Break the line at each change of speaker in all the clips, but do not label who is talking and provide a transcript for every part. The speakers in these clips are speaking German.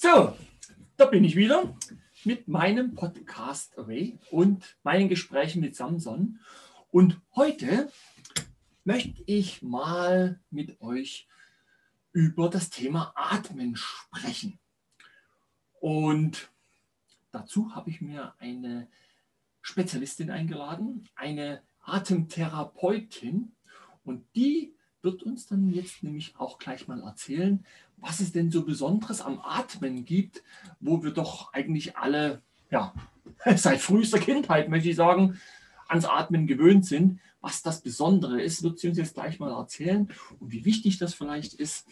So, da bin ich wieder mit meinem Podcast Away und meinen Gesprächen mit Samson. Und heute möchte ich mal mit euch über das Thema Atmen sprechen. Und dazu habe ich mir eine Spezialistin eingeladen, eine Atemtherapeutin. Und die wird uns dann jetzt nämlich auch gleich mal erzählen, was es denn so Besonderes am Atmen gibt, wo wir doch eigentlich alle, ja, seit frühester Kindheit, möchte ich sagen, ans Atmen gewöhnt sind. Was das Besondere ist, wird sie uns jetzt gleich mal erzählen und wie wichtig das vielleicht ist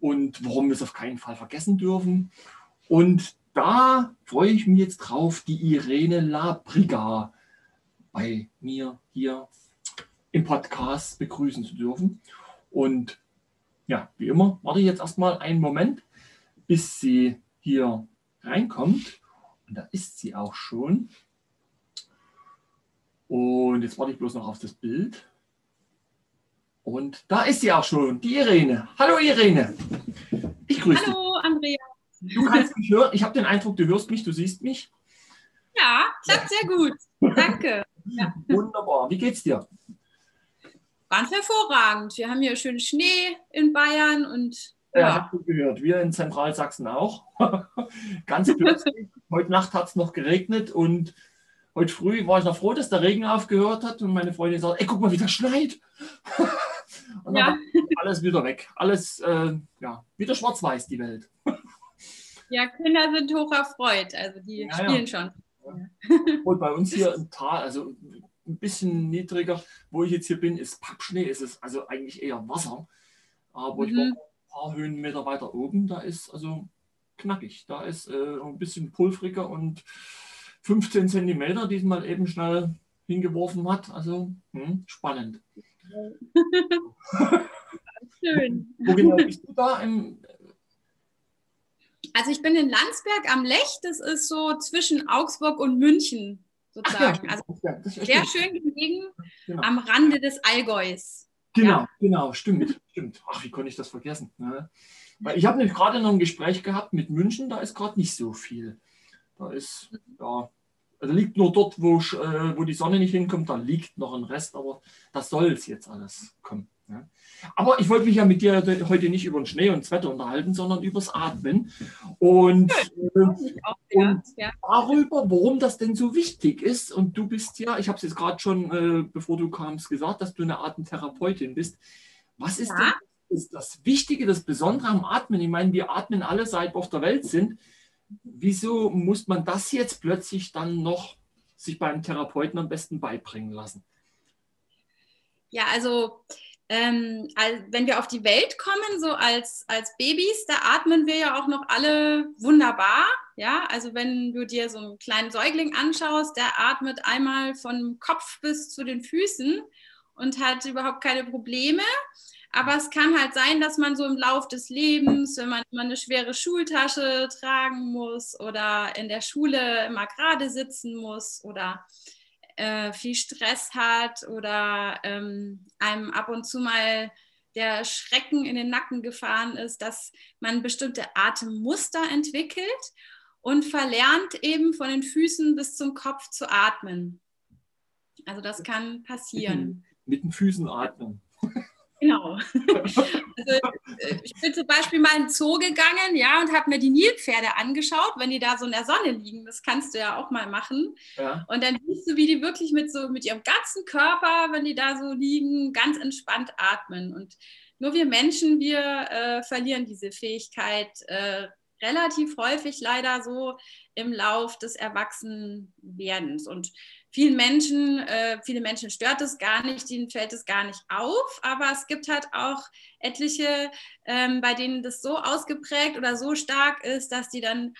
und warum wir es auf keinen Fall vergessen dürfen. Und da freue ich mich jetzt drauf, die Irene Labriga bei mir hier im Podcast begrüßen zu dürfen. Und ja, wie immer, warte ich jetzt erstmal einen Moment, bis sie hier reinkommt. Und da ist sie auch schon. Und jetzt warte ich bloß noch auf das Bild. Und da ist sie auch schon, die Irene. Hallo Irene.
Ich grüße dich. Hallo Andrea.
Du kannst mich hören. Ich habe den Eindruck, du hörst mich, du siehst mich.
Ja, klappt sehr gut. Danke.
Ja. Wunderbar. Wie geht's dir?
Ganz hervorragend. Wir haben hier schön Schnee in Bayern und.
Ja, ja habe gehört. Wir in Zentralsachsen auch. Ganz plötzlich. heute Nacht hat es noch geregnet und heute früh war ich noch froh, dass der Regen aufgehört hat und meine Freundin sagt: Ey, guck mal, wie das schneit. und dann ja. alles wieder weg. Alles, äh, ja, wieder schwarz-weiß, die Welt.
ja, Kinder sind hoch erfreut. Also die ja, spielen schon.
Und bei uns hier im Tal, also ein bisschen niedriger, wo ich jetzt hier bin, ist Pappschnee, ist es also eigentlich eher Wasser. Aber mhm. ich war ein paar Höhenmeter weiter oben, da ist also knackig. Da ist äh, ein bisschen pulvriger und 15 Zentimeter diesmal eben schnell hingeworfen hat. Also hm, spannend.
Schön. Wo genau bist du da? Im, also ich bin in Landsberg am Lech, das ist so zwischen Augsburg und München sozusagen. Ja, also ja, sehr schön gelegen genau. am Rande des Allgäus.
Genau, ja. genau, stimmt, stimmt. Ach, wie konnte ich das vergessen? Ne? Weil ich habe gerade noch ein Gespräch gehabt mit München, da ist gerade nicht so viel. Da ist, ja, also liegt nur dort, wo, äh, wo die Sonne nicht hinkommt, da liegt noch ein Rest, aber das soll es jetzt alles kommen. Ja. Aber ich wollte mich ja mit dir heute nicht über den Schnee und das Wetter unterhalten, sondern übers Atmen. Und, äh, und darüber, warum das denn so wichtig ist. Und du bist ja, ich habe es jetzt gerade schon, äh, bevor du kamst, gesagt, dass du eine Atemtherapeutin bist. Was ist ja. denn ist das Wichtige, das Besondere am Atmen? Ich meine, wir atmen alle, seit wir auf der Welt sind. Wieso muss man das jetzt plötzlich dann noch sich beim Therapeuten am besten beibringen lassen?
Ja, also ähm, wenn wir auf die Welt kommen, so als, als Babys, da atmen wir ja auch noch alle wunderbar. Ja, also wenn du dir so einen kleinen Säugling anschaust, der atmet einmal vom Kopf bis zu den Füßen und hat überhaupt keine Probleme. Aber es kann halt sein, dass man so im Lauf des Lebens, wenn man immer eine schwere Schultasche tragen muss oder in der Schule immer gerade sitzen muss oder äh, viel Stress hat oder ähm, einem ab und zu mal der Schrecken in den Nacken gefahren ist, dass man bestimmte Atemmuster entwickelt und verlernt eben von den Füßen bis zum Kopf zu atmen. Also das kann passieren.
Mit den, mit den Füßen atmen.
Genau. Also, äh, ich bin zum Beispiel mal in den Zoo gegangen, ja, und habe mir die Nilpferde angeschaut, wenn die da so in der Sonne liegen. Das kannst du ja auch mal machen. Ja. Und dann siehst du, wie die wirklich mit so mit ihrem ganzen Körper, wenn die da so liegen, ganz entspannt atmen. Und nur wir Menschen, wir äh, verlieren diese Fähigkeit äh, relativ häufig leider so im Lauf des Erwachsenwerdens. Und vielen Menschen, äh, viele Menschen stört es gar nicht, denen fällt es gar nicht auf, aber es gibt halt auch etliche, ähm, bei denen das so ausgeprägt oder so stark ist, dass die dann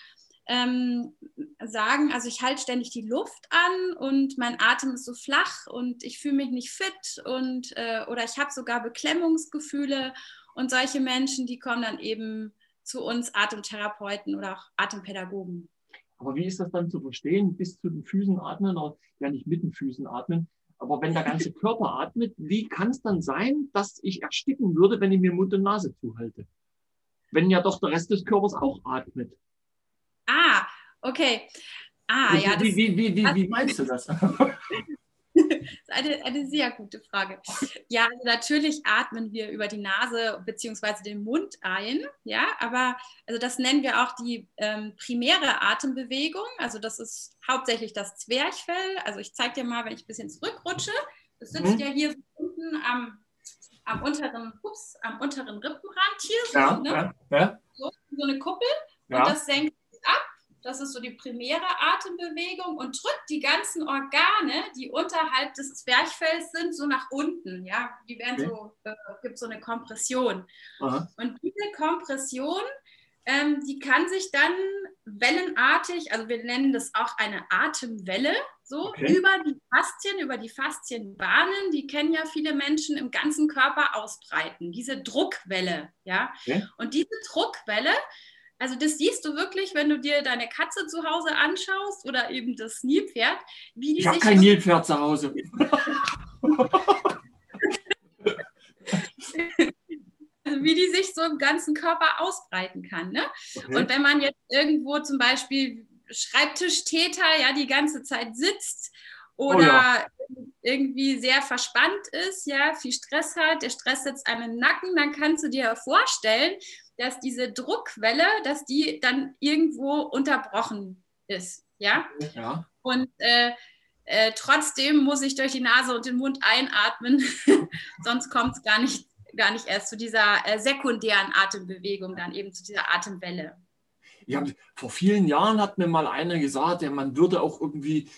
ähm, sagen, also ich halte ständig die Luft an und mein Atem ist so flach und ich fühle mich nicht fit und äh, oder ich habe sogar Beklemmungsgefühle und solche Menschen, die kommen dann eben zu uns Atemtherapeuten oder auch Atempädagogen.
Aber wie ist das dann zu verstehen? Bis zu den Füßen atmen oder ja nicht mit den Füßen atmen. Aber wenn der ganze Körper atmet, wie kann es dann sein, dass ich ersticken würde, wenn ich mir Mund und Nase zuhalte? Wenn ja doch der Rest des Körpers auch atmet.
Ah, okay. Ah,
wie, ja. wie, wie, wie, wie, wie meinst du das?
eine, eine sehr gute Frage. Ja, also natürlich atmen wir über die Nase bzw. den Mund ein, ja, aber also das nennen wir auch die ähm, primäre Atembewegung. Also das ist hauptsächlich das Zwerchfell. Also ich zeige dir mal, wenn ich ein bisschen zurückrutsche. Das sitzt mhm. ja hier unten am, am, unteren, ups, am unteren Rippenrand hier. So, ja, ne? ja, ja. So, so eine Kuppel. Und das senkt das ist so die primäre Atembewegung und drückt die ganzen Organe, die unterhalb des Zwerchfells sind, so nach unten. Ja, die werden okay. so, äh, gibt so eine Kompression. Aha. Und diese Kompression, ähm, die kann sich dann wellenartig, also wir nennen das auch eine Atemwelle, so okay. über die Faszien, über die Faszienbahnen, die kennen ja viele Menschen im ganzen Körper ausbreiten. Diese Druckwelle, ja. Okay. Und diese Druckwelle, also das siehst du wirklich, wenn du dir deine Katze zu Hause anschaust oder eben das Nilpferd.
Wie die ich habe kein Nilpferd zu Hause.
wie die sich so im ganzen Körper ausbreiten kann. Ne? Okay. Und wenn man jetzt irgendwo zum Beispiel Schreibtischtäter ja die ganze Zeit sitzt oder oh ja. irgendwie sehr verspannt ist, ja, viel Stress hat, der Stress sitzt einem im Nacken, dann kannst du dir vorstellen, dass diese Druckwelle, dass die dann irgendwo unterbrochen ist. Ja. ja. Und äh, äh, trotzdem muss ich durch die Nase und den Mund einatmen, sonst kommt es gar nicht, gar nicht erst zu dieser äh, sekundären Atembewegung, dann eben zu dieser Atemwelle.
Ja, vor vielen Jahren hat mir mal einer gesagt, ja, man würde auch irgendwie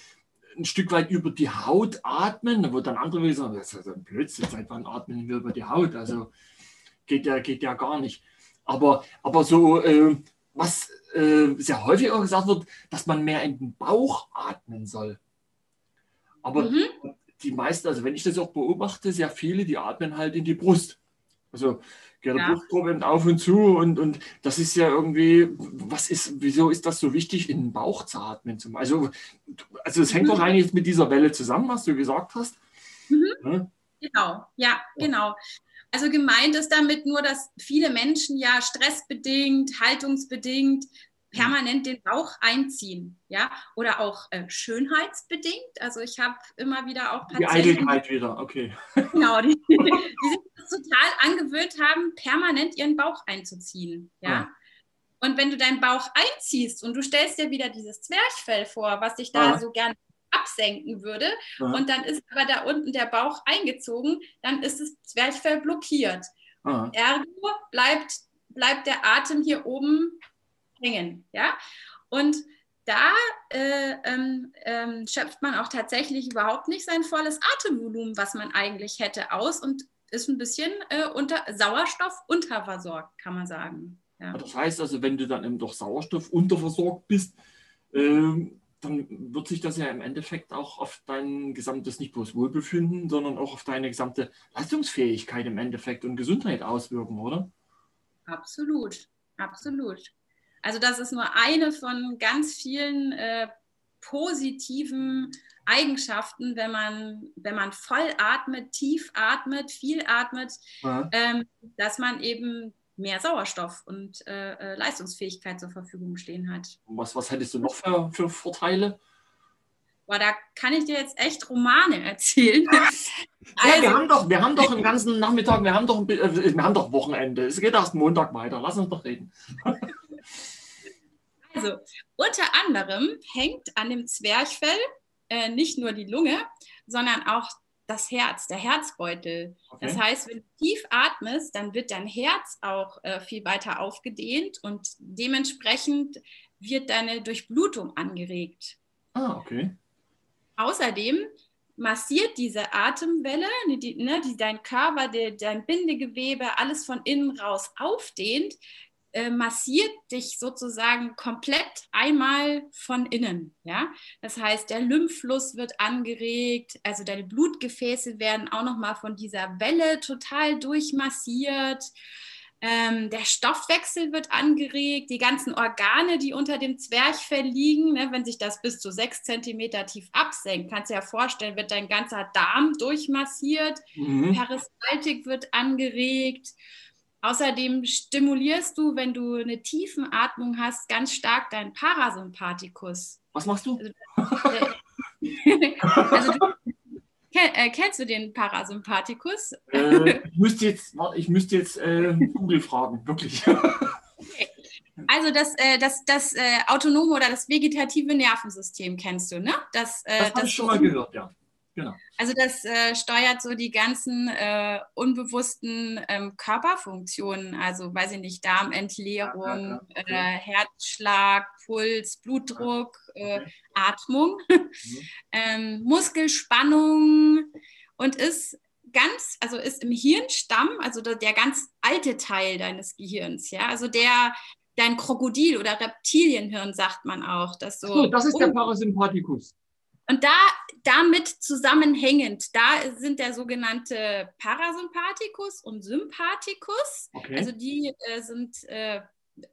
ein Stück weit über die Haut atmen. Da wird dann andere gesagt, das ist ein Blödsinn, seit wann atmen wir über die Haut? Also geht ja, geht ja gar nicht. Aber, aber so, äh, was äh, sehr häufig auch gesagt wird, dass man mehr in den Bauch atmen soll. Aber mhm. die meisten, also wenn ich das auch beobachte, sehr viele, die atmen halt in die Brust. Also der ja. Brustkorb auf und zu und, und das ist ja irgendwie, was ist, wieso ist das so wichtig, in den Bauch zu atmen? Also, also es hängt mhm. wahrscheinlich mit dieser Welle zusammen, was du gesagt hast.
Mhm. Ja? Genau, ja, genau. Also gemeint ist damit nur, dass viele Menschen ja stressbedingt, haltungsbedingt permanent den Bauch einziehen, ja, oder auch äh, schönheitsbedingt. Also ich habe immer wieder auch
Patienten, die Eitelkeit wieder, okay.
Genau, die, die sich das total angewöhnt haben, permanent ihren Bauch einzuziehen, ja. ja. Und wenn du deinen Bauch einziehst und du stellst dir wieder dieses Zwerchfell vor, was dich da ja. so gerne absenken würde Aha. und dann ist aber da unten der Bauch eingezogen, dann ist das Zwerchfell blockiert. Aha. Ergo bleibt, bleibt der Atem hier oben hängen. Ja? Und da äh, ähm, ähm, schöpft man auch tatsächlich überhaupt nicht sein volles Atemvolumen, was man eigentlich hätte, aus und ist ein bisschen äh, unter Sauerstoff unterversorgt, kann man sagen.
Ja. Das heißt also, wenn du dann eben durch Sauerstoff unterversorgt bist, ähm, dann wird sich das ja im Endeffekt auch auf dein gesamtes nicht bloß Wohlbefinden, sondern auch auf deine gesamte Leistungsfähigkeit im Endeffekt und Gesundheit auswirken, oder?
Absolut, absolut. Also das ist nur eine von ganz vielen äh, positiven Eigenschaften, wenn man, wenn man voll atmet, tief atmet, viel atmet, ähm, dass man eben mehr Sauerstoff und äh, äh, Leistungsfähigkeit zur Verfügung stehen hat.
Was, was hättest du noch für, für Vorteile?
Boah, da kann ich dir jetzt echt Romane erzählen.
Ja, also, wir, haben doch, wir haben doch den ganzen Nachmittag, wir haben doch, äh, wir haben doch Wochenende. Es geht erst Montag weiter. Lass uns doch reden.
Also, unter anderem hängt an dem Zwerchfell äh, nicht nur die Lunge, sondern auch das Herz, der Herzbeutel. Okay. Das heißt, wenn du tief atmest, dann wird dein Herz auch äh, viel weiter aufgedehnt und dementsprechend wird deine Durchblutung angeregt.
Ah, okay.
Außerdem massiert diese Atemwelle, die, ne, die dein Körper, die, dein Bindegewebe, alles von innen raus aufdehnt, äh, massiert dich sozusagen komplett einmal von innen. Ja? Das heißt, der Lymphfluss wird angeregt, also deine Blutgefäße werden auch nochmal von dieser Welle total durchmassiert. Ähm, der Stoffwechsel wird angeregt, die ganzen Organe, die unter dem Zwerchfell liegen, ne, wenn sich das bis zu sechs Zentimeter tief absenkt, kannst du dir ja vorstellen, wird dein ganzer Darm durchmassiert, mhm. Peristaltik wird angeregt, Außerdem stimulierst du, wenn du eine Tiefenatmung hast, ganz stark deinen Parasympathikus.
Was machst du?
Also, äh, also du, äh, kennst du den Parasympathikus?
Äh, ich müsste jetzt, warte, ich müsste jetzt äh, Google fragen, wirklich.
Also das, äh, das, das äh, autonome oder das vegetative Nervensystem kennst du, ne?
Das, äh, das habe ich schon mal gehört, ja. Genau.
Also das äh, steuert so die ganzen äh, unbewussten ähm, Körperfunktionen, also weiß ich nicht, Darmentleerung, ja, okay. äh, Herzschlag, Puls, Blutdruck, äh, okay. Atmung, mhm. ähm, Muskelspannung und ist ganz, also ist im Hirnstamm, also der, der ganz alte Teil deines Gehirns, ja, also der dein Krokodil oder Reptilienhirn sagt man auch, das so.
so das ist der Parasympathikus.
Und da, damit zusammenhängend, da sind der sogenannte Parasympathikus und Sympathikus. Okay. Also die äh, sind, äh,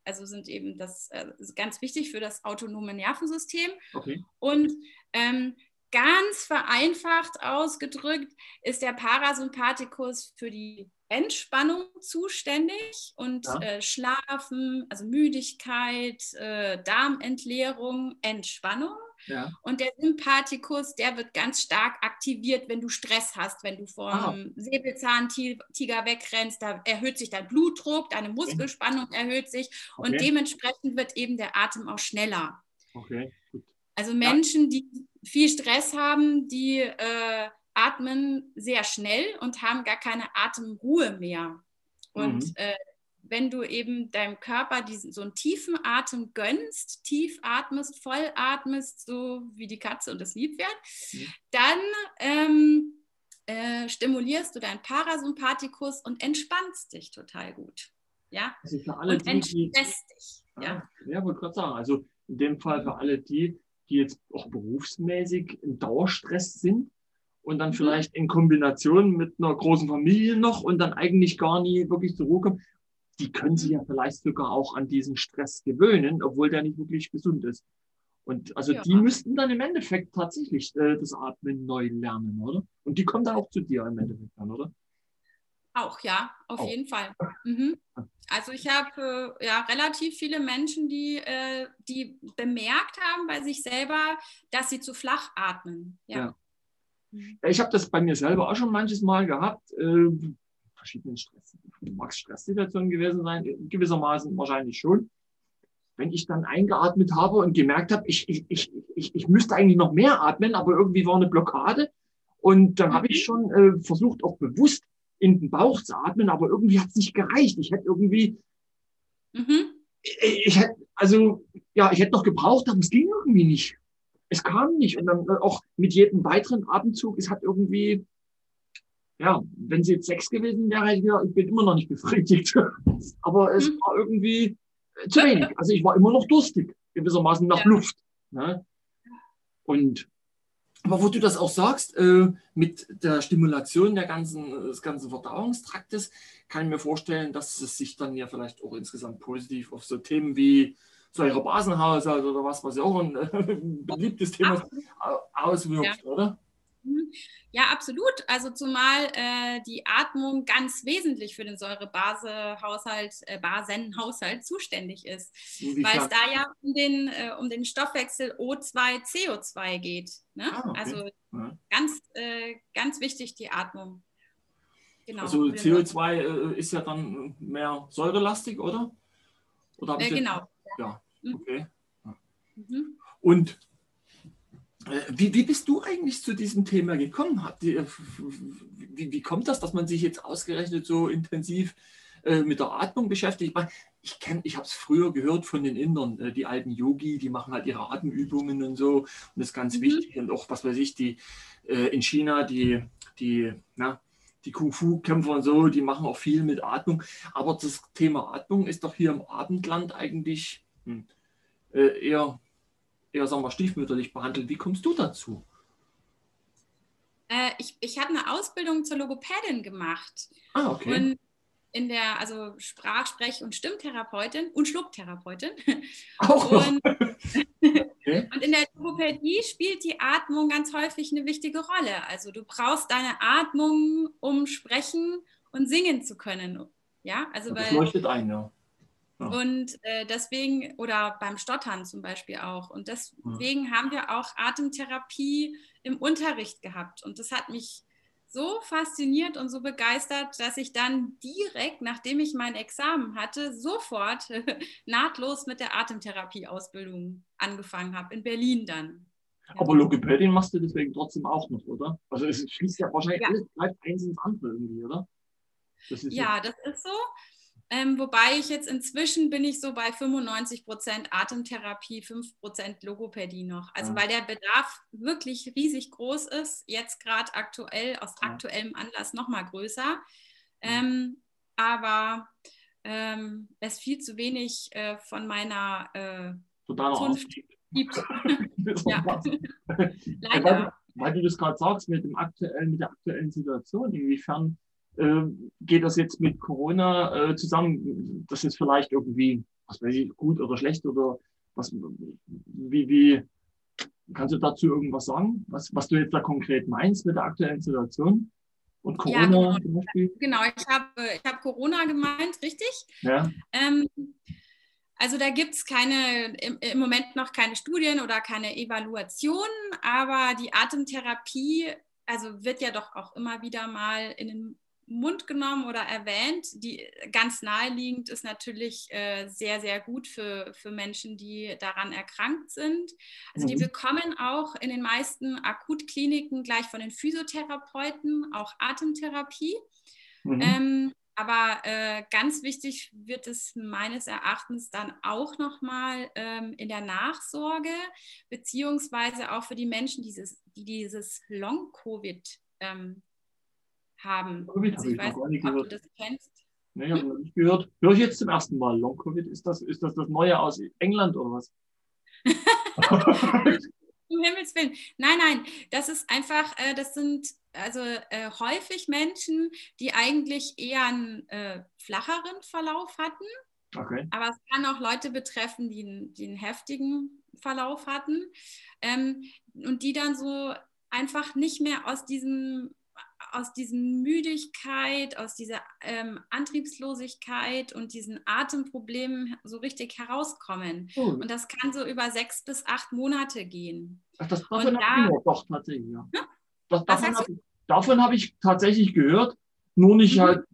also sind eben das äh, ganz wichtig für das autonome Nervensystem. Okay. Und ähm, ganz vereinfacht ausgedrückt ist der Parasympathikus für die Entspannung zuständig und ja. äh, Schlafen, also Müdigkeit, äh, Darmentleerung, Entspannung. Ja. Und der Sympathikus, der wird ganz stark aktiviert, wenn du Stress hast, wenn du vor ah. einem Säbelzahntiger wegrennst, da erhöht sich dein Blutdruck, deine Muskelspannung erhöht sich okay. und dementsprechend wird eben der Atem auch schneller. Okay, gut. Also Menschen, ja. die viel Stress haben, die äh, atmen sehr schnell und haben gar keine Atemruhe mehr. Und mhm. äh, wenn du eben deinem Körper diesen, so einen tiefen Atem gönnst, tief atmest, voll atmest, so wie die Katze und das Liebwert, mhm. dann ähm, äh, stimulierst du deinen Parasympathikus und entspannst dich total gut. Ja?
Also für alle und die, entstresst dich. Ja, ja wollte gerade sagen. Also in dem Fall für alle die, die jetzt auch berufsmäßig im Dauerstress sind und dann mhm. vielleicht in Kombination mit einer großen Familie noch und dann eigentlich gar nie wirklich zur Ruhe kommen die können sich ja vielleicht sogar auch an diesen Stress gewöhnen, obwohl der nicht wirklich gesund ist. Und also ja. die müssten dann im Endeffekt tatsächlich äh, das Atmen neu lernen, oder? Und die kommen dann auch zu dir im Endeffekt dann, oder?
Auch, ja, auf auch. jeden Fall. Mhm. Also ich habe äh, ja relativ viele Menschen, die, äh, die bemerkt haben bei sich selber, dass sie zu flach atmen. Ja. ja.
Mhm. Ich habe das bei mir selber auch schon manches Mal gehabt. Äh, verschiedenen Stress, mag Stresssituationen gewesen sein, gewissermaßen wahrscheinlich schon. Wenn ich dann eingeatmet habe und gemerkt habe, ich, ich, ich, ich, ich müsste eigentlich noch mehr atmen, aber irgendwie war eine Blockade. Und dann habe ich schon äh, versucht, auch bewusst in den Bauch zu atmen, aber irgendwie hat es nicht gereicht. Ich hätte irgendwie, mhm. ich, ich hätte, also, ja, ich hätte noch gebraucht, aber es ging irgendwie nicht. Es kam nicht. Und dann auch mit jedem weiteren Atemzug, es hat irgendwie, ja, wenn sie jetzt sechs gewesen wäre, ich, ich bin immer noch nicht befriedigt. Aber es mhm. war irgendwie äh, zu wenig. Also ich war immer noch durstig, gewissermaßen nach ja. Luft. Ne? Und aber wo du das auch sagst, äh, mit der Stimulation der ganzen, des ganzen Verdauungstraktes, kann ich mir vorstellen, dass es sich dann ja vielleicht auch insgesamt positiv auf so Themen wie Säurebasenhaushalt oder was, was ja auch ein äh, beliebtes Thema ist, auswirkt, ja. oder?
Mhm. Ja, absolut. Also zumal äh, die Atmung ganz wesentlich für den Säurebasehaushalt, äh, Basenhaushalt zuständig ist, weil es da ja um den, äh, um den Stoffwechsel O2, CO2 geht. Ne? Ah, okay. Also ja. ganz, äh, ganz wichtig die Atmung.
Genau. Also CO2 äh, ist ja dann mehr säurelastig, oder?
oder äh, genau.
Ja, mhm. okay. Mhm. Und wie, wie bist du eigentlich zu diesem Thema gekommen? Äh, wie, wie kommt das, dass man sich jetzt ausgerechnet so intensiv äh, mit der Atmung beschäftigt? Ich, kenn, ich habe es früher gehört von den Indern, die alten Yogi, die machen halt ihre Atemübungen und so. Und das ist ganz mhm. wichtig. Und auch, was weiß ich, die in China, die, die, na, die Kung-Fu-Kämpfer und so, die machen auch viel mit Atmung. Aber das Thema Atmung ist doch hier im Abendland eigentlich hm, eher eher sagen wir, stiefmütterlich behandelt. Wie kommst du dazu?
Äh, ich, ich habe eine Ausbildung zur Logopädin gemacht. Ah, okay. Und in der, also Sprach-, Sprech- und Stimmtherapeutin und Schlucktherapeutin. Auch und, okay. und in der Logopädie spielt die Atmung ganz häufig eine wichtige Rolle. Also du brauchst deine Atmung, um sprechen und singen zu können Ja, also
das weil, leuchtet ein, ja.
Ja. Und äh, deswegen, oder beim Stottern zum Beispiel auch. Und deswegen ja. haben wir auch Atemtherapie im Unterricht gehabt. Und das hat mich so fasziniert und so begeistert, dass ich dann direkt, nachdem ich mein Examen hatte, sofort nahtlos mit der Atemtherapie-Ausbildung angefangen habe, in Berlin dann.
Aber Logopädin machst du deswegen trotzdem auch noch, oder? Also es schließt ja wahrscheinlich ja. alles, bleibt eins ins andere irgendwie, oder?
Das ja, das ist so. Ähm, wobei ich jetzt inzwischen bin ich so bei 95 Prozent Atemtherapie, 5 Prozent Logopädie noch. Also ja. weil der Bedarf wirklich riesig groß ist, jetzt gerade aktuell, aus ja. aktuellem Anlass nochmal größer. Ähm, aber ähm, es viel zu wenig äh, von meiner äh,
Zunft gibt. ja. Leider. Weil, weil, du das gerade sagst mit, dem aktuellen, mit der aktuellen Situation, inwiefern geht das jetzt mit Corona äh, zusammen? Das ist vielleicht irgendwie, was weiß ich, gut oder schlecht oder was, wie, wie, kannst du dazu irgendwas sagen? Was, was du jetzt da konkret meinst mit der aktuellen Situation? Und Corona ja,
genau. zum Beispiel? Genau, ich habe ich hab Corona gemeint, richtig? Ja. Ähm, also da gibt es keine, im, im, Moment noch keine Studien oder keine Evaluationen, aber die Atemtherapie, also wird ja doch auch immer wieder mal in den Mund genommen oder erwähnt. Die ganz naheliegend ist natürlich äh, sehr, sehr gut für, für Menschen, die daran erkrankt sind. Also mhm. die bekommen auch in den meisten Akutkliniken gleich von den Physiotherapeuten auch Atemtherapie. Mhm. Ähm, aber äh, ganz wichtig wird es meines Erachtens dann auch nochmal ähm, in der Nachsorge, beziehungsweise auch für die Menschen, dieses, die dieses Long-Covid ähm, haben.
Covid also ich, weiß nicht, ob du das kennst. Nee, habe noch nicht gehört. Höre ich jetzt zum ersten Mal. Long Covid, ist das, ist das das Neue aus England oder was?
um Himmels Willen. Nein, nein, das ist einfach, äh, das sind also äh, häufig Menschen, die eigentlich eher einen äh, flacheren Verlauf hatten. Okay. Aber es kann auch Leute betreffen, die, die einen heftigen Verlauf hatten ähm, und die dann so einfach nicht mehr aus diesem aus diesem Müdigkeit, aus dieser ähm, Antriebslosigkeit und diesen Atemproblemen so richtig herauskommen. Oh. Und das kann so über sechs bis acht Monate gehen.
Ach, das, davon habe ich doch tatsächlich, ja. Hm? Das, davon habe davon hab ich tatsächlich gehört, nur nicht mhm. halt,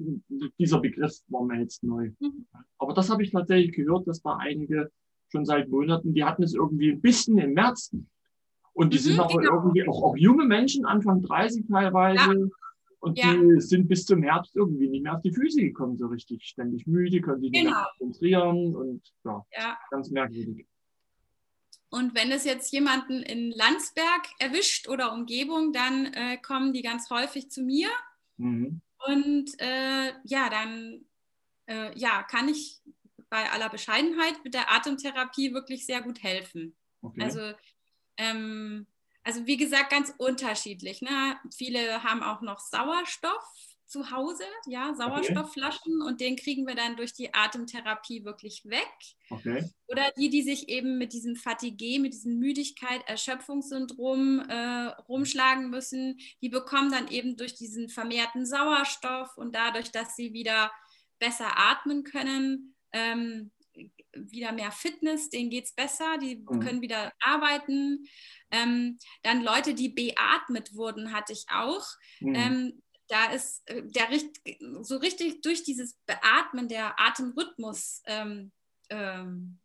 dieser Begriff war mir jetzt neu. Mhm. Aber das habe ich tatsächlich gehört, dass da einige schon seit Monaten, die hatten es irgendwie ein bisschen im März, und die mhm, sind aber genau. irgendwie auch, auch junge Menschen, Anfang 30 teilweise. Ja. Und ja. die sind bis zum Herbst irgendwie nicht mehr auf die Füße gekommen, so richtig. Ständig müde, können sich genau. nicht mehr konzentrieren und ja, ja, ganz merkwürdig.
Und wenn es jetzt jemanden in Landsberg erwischt oder Umgebung, dann äh, kommen die ganz häufig zu mir. Mhm. Und äh, ja, dann äh, ja, kann ich bei aller Bescheidenheit mit der Atemtherapie wirklich sehr gut helfen. Okay. Also ähm, also wie gesagt, ganz unterschiedlich. Ne? Viele haben auch noch Sauerstoff zu Hause, ja, Sauerstoffflaschen okay. und den kriegen wir dann durch die Atemtherapie wirklich weg. Okay. Oder die, die sich eben mit diesem Fatigue, mit diesem Müdigkeit, Erschöpfungssyndrom äh, rumschlagen müssen, die bekommen dann eben durch diesen vermehrten Sauerstoff und dadurch, dass sie wieder besser atmen können, ähm, wieder mehr Fitness, denen geht es besser, die mhm. können wieder arbeiten. Ähm, dann Leute, die beatmet wurden, hatte ich auch. Mhm. Ähm, da ist äh, der so richtig durch dieses Beatmen der Atemrhythmus ähm, ähm,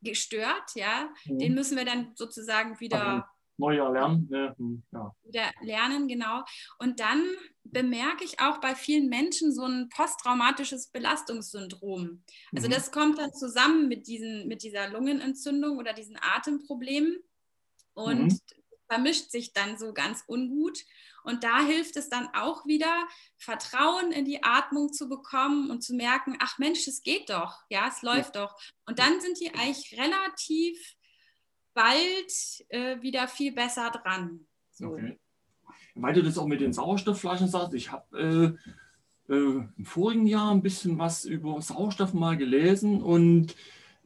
gestört, ja. Mhm. Den müssen wir dann sozusagen wieder
neu erlernen. Ne?
Ja. Wieder lernen, genau. Und dann bemerke ich auch bei vielen Menschen so ein posttraumatisches Belastungssyndrom. Also mhm. das kommt dann zusammen mit, diesen, mit dieser Lungenentzündung oder diesen Atemproblemen und mhm. vermischt sich dann so ganz ungut. Und da hilft es dann auch wieder, Vertrauen in die Atmung zu bekommen und zu merken, ach Mensch, es geht doch, ja, es läuft ja. doch. Und dann sind die eigentlich relativ bald äh, wieder viel besser dran. So. Okay.
Weil du das auch mit den Sauerstoffflaschen sagst, ich habe äh, äh, im vorigen Jahr ein bisschen was über Sauerstoff mal gelesen und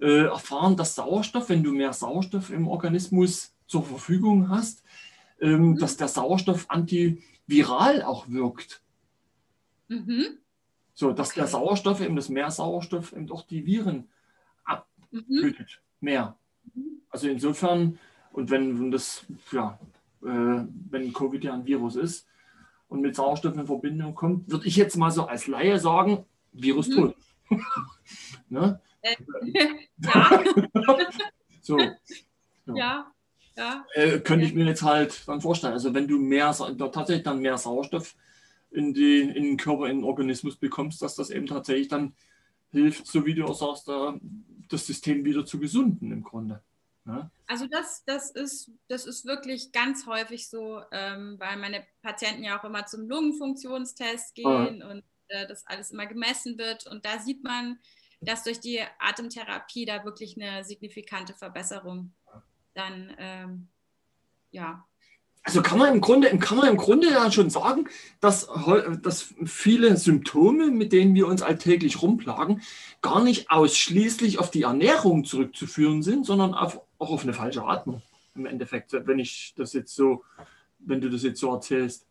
äh, erfahren, dass Sauerstoff, wenn du mehr Sauerstoff im Organismus zur Verfügung hast, ähm, mhm. dass der Sauerstoff antiviral auch wirkt. Mhm. So, dass okay. der Sauerstoff, eben das mehr Sauerstoff, eben auch die Viren abtötet. Mhm. Mehr. Also insofern, und wenn das, ja, äh, wenn Covid ja ein Virus ist und mit Sauerstoff in Verbindung kommt, würde ich jetzt mal so als Laie sagen, Virus mhm. tot. ne? Äh, ja. so.
Ja. ja.
Ja. Äh, könnte ich mir jetzt halt dann vorstellen. Also wenn du mehr tatsächlich dann mehr Sauerstoff in, die, in den Körper, in den Organismus bekommst, dass das eben tatsächlich dann hilft, so wie du auch sagst, da, das System wieder zu gesunden im Grunde.
Ja? Also das, das, ist, das ist wirklich ganz häufig so, ähm, weil meine Patienten ja auch immer zum Lungenfunktionstest gehen ah. und äh, das alles immer gemessen wird. Und da sieht man, dass durch die Atemtherapie da wirklich eine signifikante Verbesserung dann ähm, ja.
Also kann man im Grunde, kann man im Grunde ja schon sagen, dass, dass viele Symptome, mit denen wir uns alltäglich rumplagen, gar nicht ausschließlich auf die Ernährung zurückzuführen sind, sondern auf, auch auf eine falsche Atmung. Im Endeffekt, wenn ich das jetzt so, wenn du das jetzt so erzählst.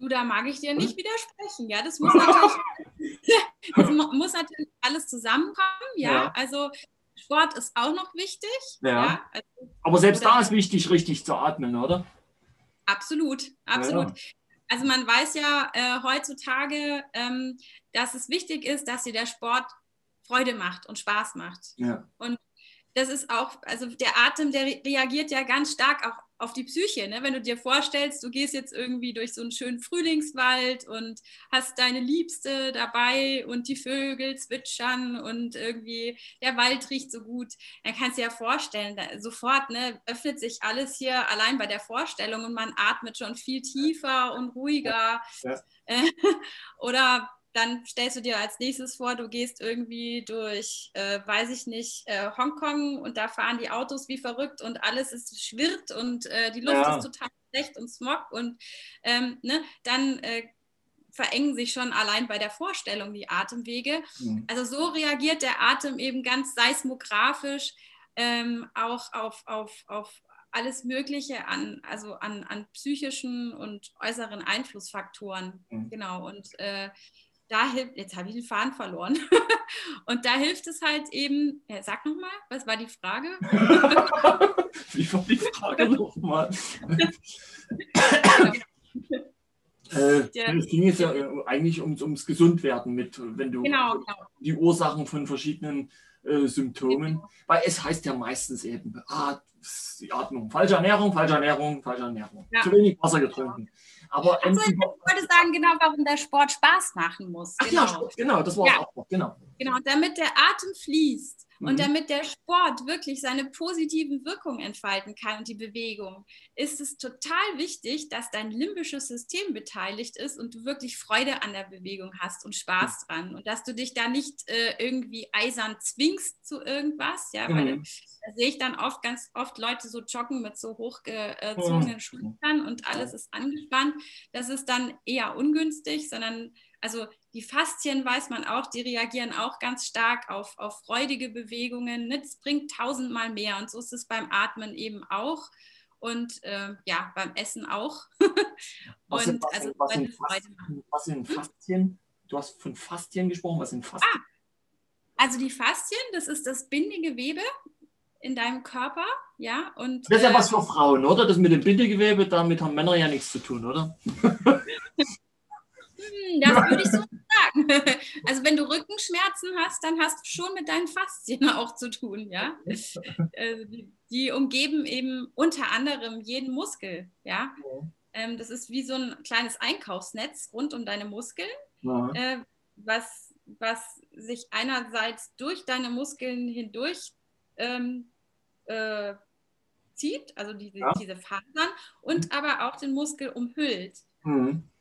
Du, da mag ich dir nicht widersprechen. Ja, das muss natürlich, das muss natürlich alles zusammenkommen. Ja, ja. also Sport ist auch noch wichtig.
Ja. ja also, Aber selbst da ist wichtig, richtig zu atmen, oder?
Absolut, absolut. Ja. Also man weiß ja äh, heutzutage, ähm, dass es wichtig ist, dass dir der Sport Freude macht und Spaß macht. Ja. Und das ist auch, also der Atem, der reagiert ja ganz stark auch auf die Psyche. Ne? Wenn du dir vorstellst, du gehst jetzt irgendwie durch so einen schönen Frühlingswald und hast deine Liebste dabei und die Vögel zwitschern und irgendwie der Wald riecht so gut, dann kannst du dir ja vorstellen, sofort ne, öffnet sich alles hier allein bei der Vorstellung und man atmet schon viel tiefer und ruhiger. Ja. Oder dann stellst du dir als nächstes vor, du gehst irgendwie durch, äh, weiß ich nicht, äh, Hongkong und da fahren die Autos wie verrückt und alles ist schwirrt und äh, die Luft ja. ist total schlecht und Smog und ähm, ne, dann äh, verengen sich schon allein bei der Vorstellung die Atemwege. Mhm. Also so reagiert der Atem eben ganz seismografisch ähm, auch auf, auf, auf alles Mögliche an, also an, an psychischen und äußeren Einflussfaktoren. Mhm. Genau. Und äh, da hilft, jetzt habe ich den Faden verloren. und da hilft es halt eben, ja, sag nochmal, was war die Frage?
Wie war die Frage nochmal? Äh, ja. Es ging jetzt ja äh, eigentlich ums, ums Gesundwerden mit, wenn du genau, genau. die Ursachen von verschiedenen äh, Symptomen, genau. weil es heißt ja meistens eben, ah, die Atmung, falsche Ernährung, falsche Ernährung, falsche Ernährung, ja. zu wenig Wasser getrunken.
Aber also, ich wollte sagen, genau, warum der Sport Spaß machen muss.
Ach genau. ja, genau, das war ja. auch. Genau.
genau, damit der Atem fließt und mhm. damit der Sport wirklich seine positiven Wirkungen entfalten kann und die Bewegung, ist es total wichtig, dass dein limbisches System beteiligt ist und du wirklich Freude an der Bewegung hast und Spaß dran und dass du dich da nicht äh, irgendwie eisern zwingst zu irgendwas, ja, mhm. weil da sehe ich dann oft ganz oft Leute so joggen mit so hochgezogenen mhm. Schultern und alles ist angespannt. Das ist dann eher ungünstig, sondern also die Faszien weiß man auch, die reagieren auch ganz stark auf, auf freudige Bewegungen. Das bringt tausendmal mehr und so ist es beim Atmen eben auch und äh, ja, beim Essen auch.
was sind, was, also, was, sind Faszien, was sind Faszien? Du hast von Faszien gesprochen, was sind Faszien? Ah,
also die Faszien, das ist das Bindegewebe in deinem Körper, ja. Und,
das ist ja äh, was für Frauen, oder? Das mit dem Bindegewebe, damit haben Männer ja nichts zu tun, oder?
Hm, das würde ich so sagen. Also wenn du Rückenschmerzen hast, dann hast du schon mit deinen Faszien auch zu tun, ja. Die, die umgeben eben unter anderem jeden Muskel, ja. Ähm, das ist wie so ein kleines Einkaufsnetz rund um deine Muskeln, äh, was, was sich einerseits durch deine Muskeln hindurch ähm, äh, zieht, also diese, ja. diese Fasern, und mhm. aber auch den Muskel umhüllt. Mhm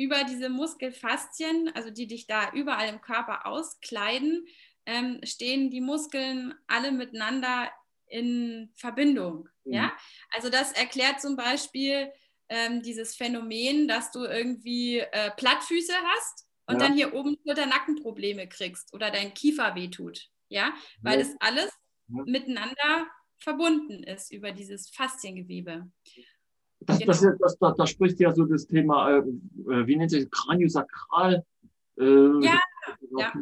über diese Muskelfaszien, also die dich da überall im Körper auskleiden, ähm, stehen die Muskeln alle miteinander in Verbindung. Mhm. Ja? Also das erklärt zum Beispiel ähm, dieses Phänomen, dass du irgendwie äh, Plattfüße hast und ja. dann hier oben Schulter-Nackenprobleme kriegst oder dein Kiefer wehtut. Ja, weil ja. es alles ja. miteinander verbunden ist über dieses Fasziengewebe.
Das, genau. das, das, das, das, spricht ja so das Thema, äh, äh wie nennt sich Kraniosakral
Äh, ja, ja.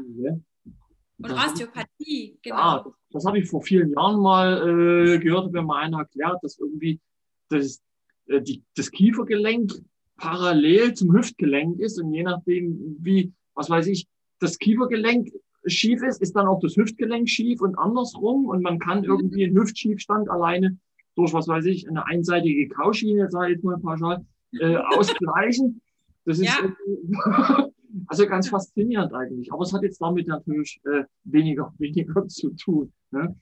Und das Osteopathie,
genau. Ja, das, das habe ich vor vielen Jahren mal äh, gehört, wenn mir einer erklärt, dass irgendwie das, äh, die, das Kiefergelenk parallel zum Hüftgelenk ist und je nachdem, wie, was weiß ich, das Kiefergelenk schief ist, ist dann auch das Hüftgelenk schief und andersrum und man kann mhm. irgendwie einen Hüftschiefstand alleine durch, was weiß ich, eine einseitige Kauschiene, sage ich jetzt mal pauschal, äh, ausgleichen. Das ist ja. also ganz faszinierend eigentlich. Aber es hat jetzt damit natürlich äh, weniger, weniger zu tun. Ne?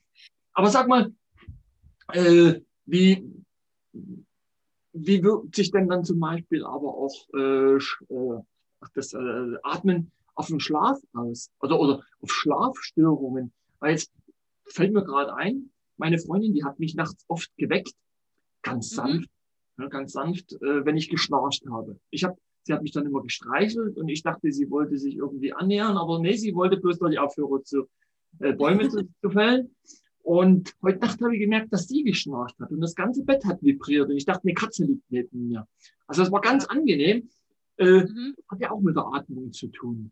Aber sag mal, äh, wie, wie wirkt sich denn dann zum Beispiel aber auch äh, äh das äh, Atmen auf den Schlaf aus oder, oder auf Schlafstörungen? Weil jetzt fällt mir gerade ein, meine Freundin, die hat mich nachts oft geweckt, ganz mhm. sanft, mhm. ganz sanft, äh, wenn ich geschnarcht habe. Ich habe Sie hat mich dann immer gestreichelt und ich dachte, sie wollte sich irgendwie annähern, aber nee, sie wollte bloß noch die Aufhörer zu äh, Bäume zu, zu fällen. Und heute Nacht habe ich gemerkt, dass sie geschnarcht hat und das ganze Bett hat vibriert und ich dachte, eine Katze liegt neben mir. Also das war ganz angenehm. Äh, mhm. Hat ja auch mit der Atmung zu tun.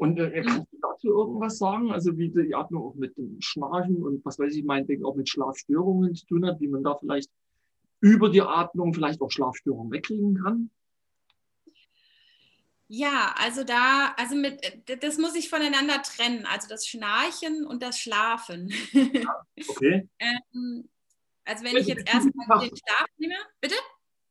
Und äh, mhm. kannst du dazu irgendwas sagen? Also wie die Atmung auch mit dem Schnarchen und was weiß ich, meinetwegen auch mit Schlafstörungen zu tun hat, wie man da vielleicht über die Atmung vielleicht auch Schlafstörungen wegkriegen kann?
Ja, also da, also mit, äh, das muss ich voneinander trennen, also das Schnarchen und das Schlafen. Ja, okay. ähm, also wenn ich jetzt erstmal den Schlaf nehme, bitte?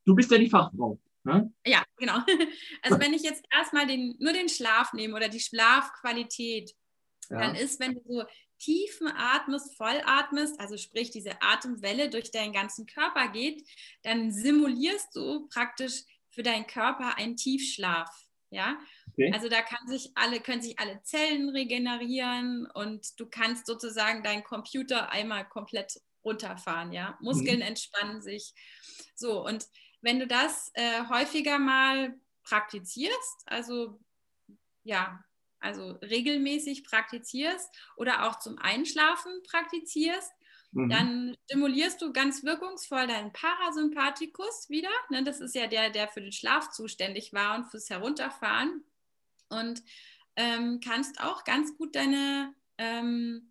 Du bist ja die Fachfrau. Ne?
Ja, genau. Also wenn ich jetzt erstmal den, nur den Schlaf nehme oder die Schlafqualität, ja. dann ist, wenn du so tiefen atmest, voll atmest, also sprich diese Atemwelle durch deinen ganzen Körper geht, dann simulierst du praktisch für deinen Körper einen Tiefschlaf. Ja, okay. also da kann sich alle, können sich alle Zellen regenerieren und du kannst sozusagen deinen Computer einmal komplett runterfahren. Ja, Muskeln mhm. entspannen sich. So, und wenn du das äh, häufiger mal praktizierst, also ja, also regelmäßig praktizierst oder auch zum Einschlafen praktizierst, Mhm. Dann stimulierst du ganz wirkungsvoll deinen Parasympathikus wieder. Ne, das ist ja der, der für den Schlaf zuständig war und fürs Herunterfahren. Und ähm, kannst auch ganz gut deine, ähm,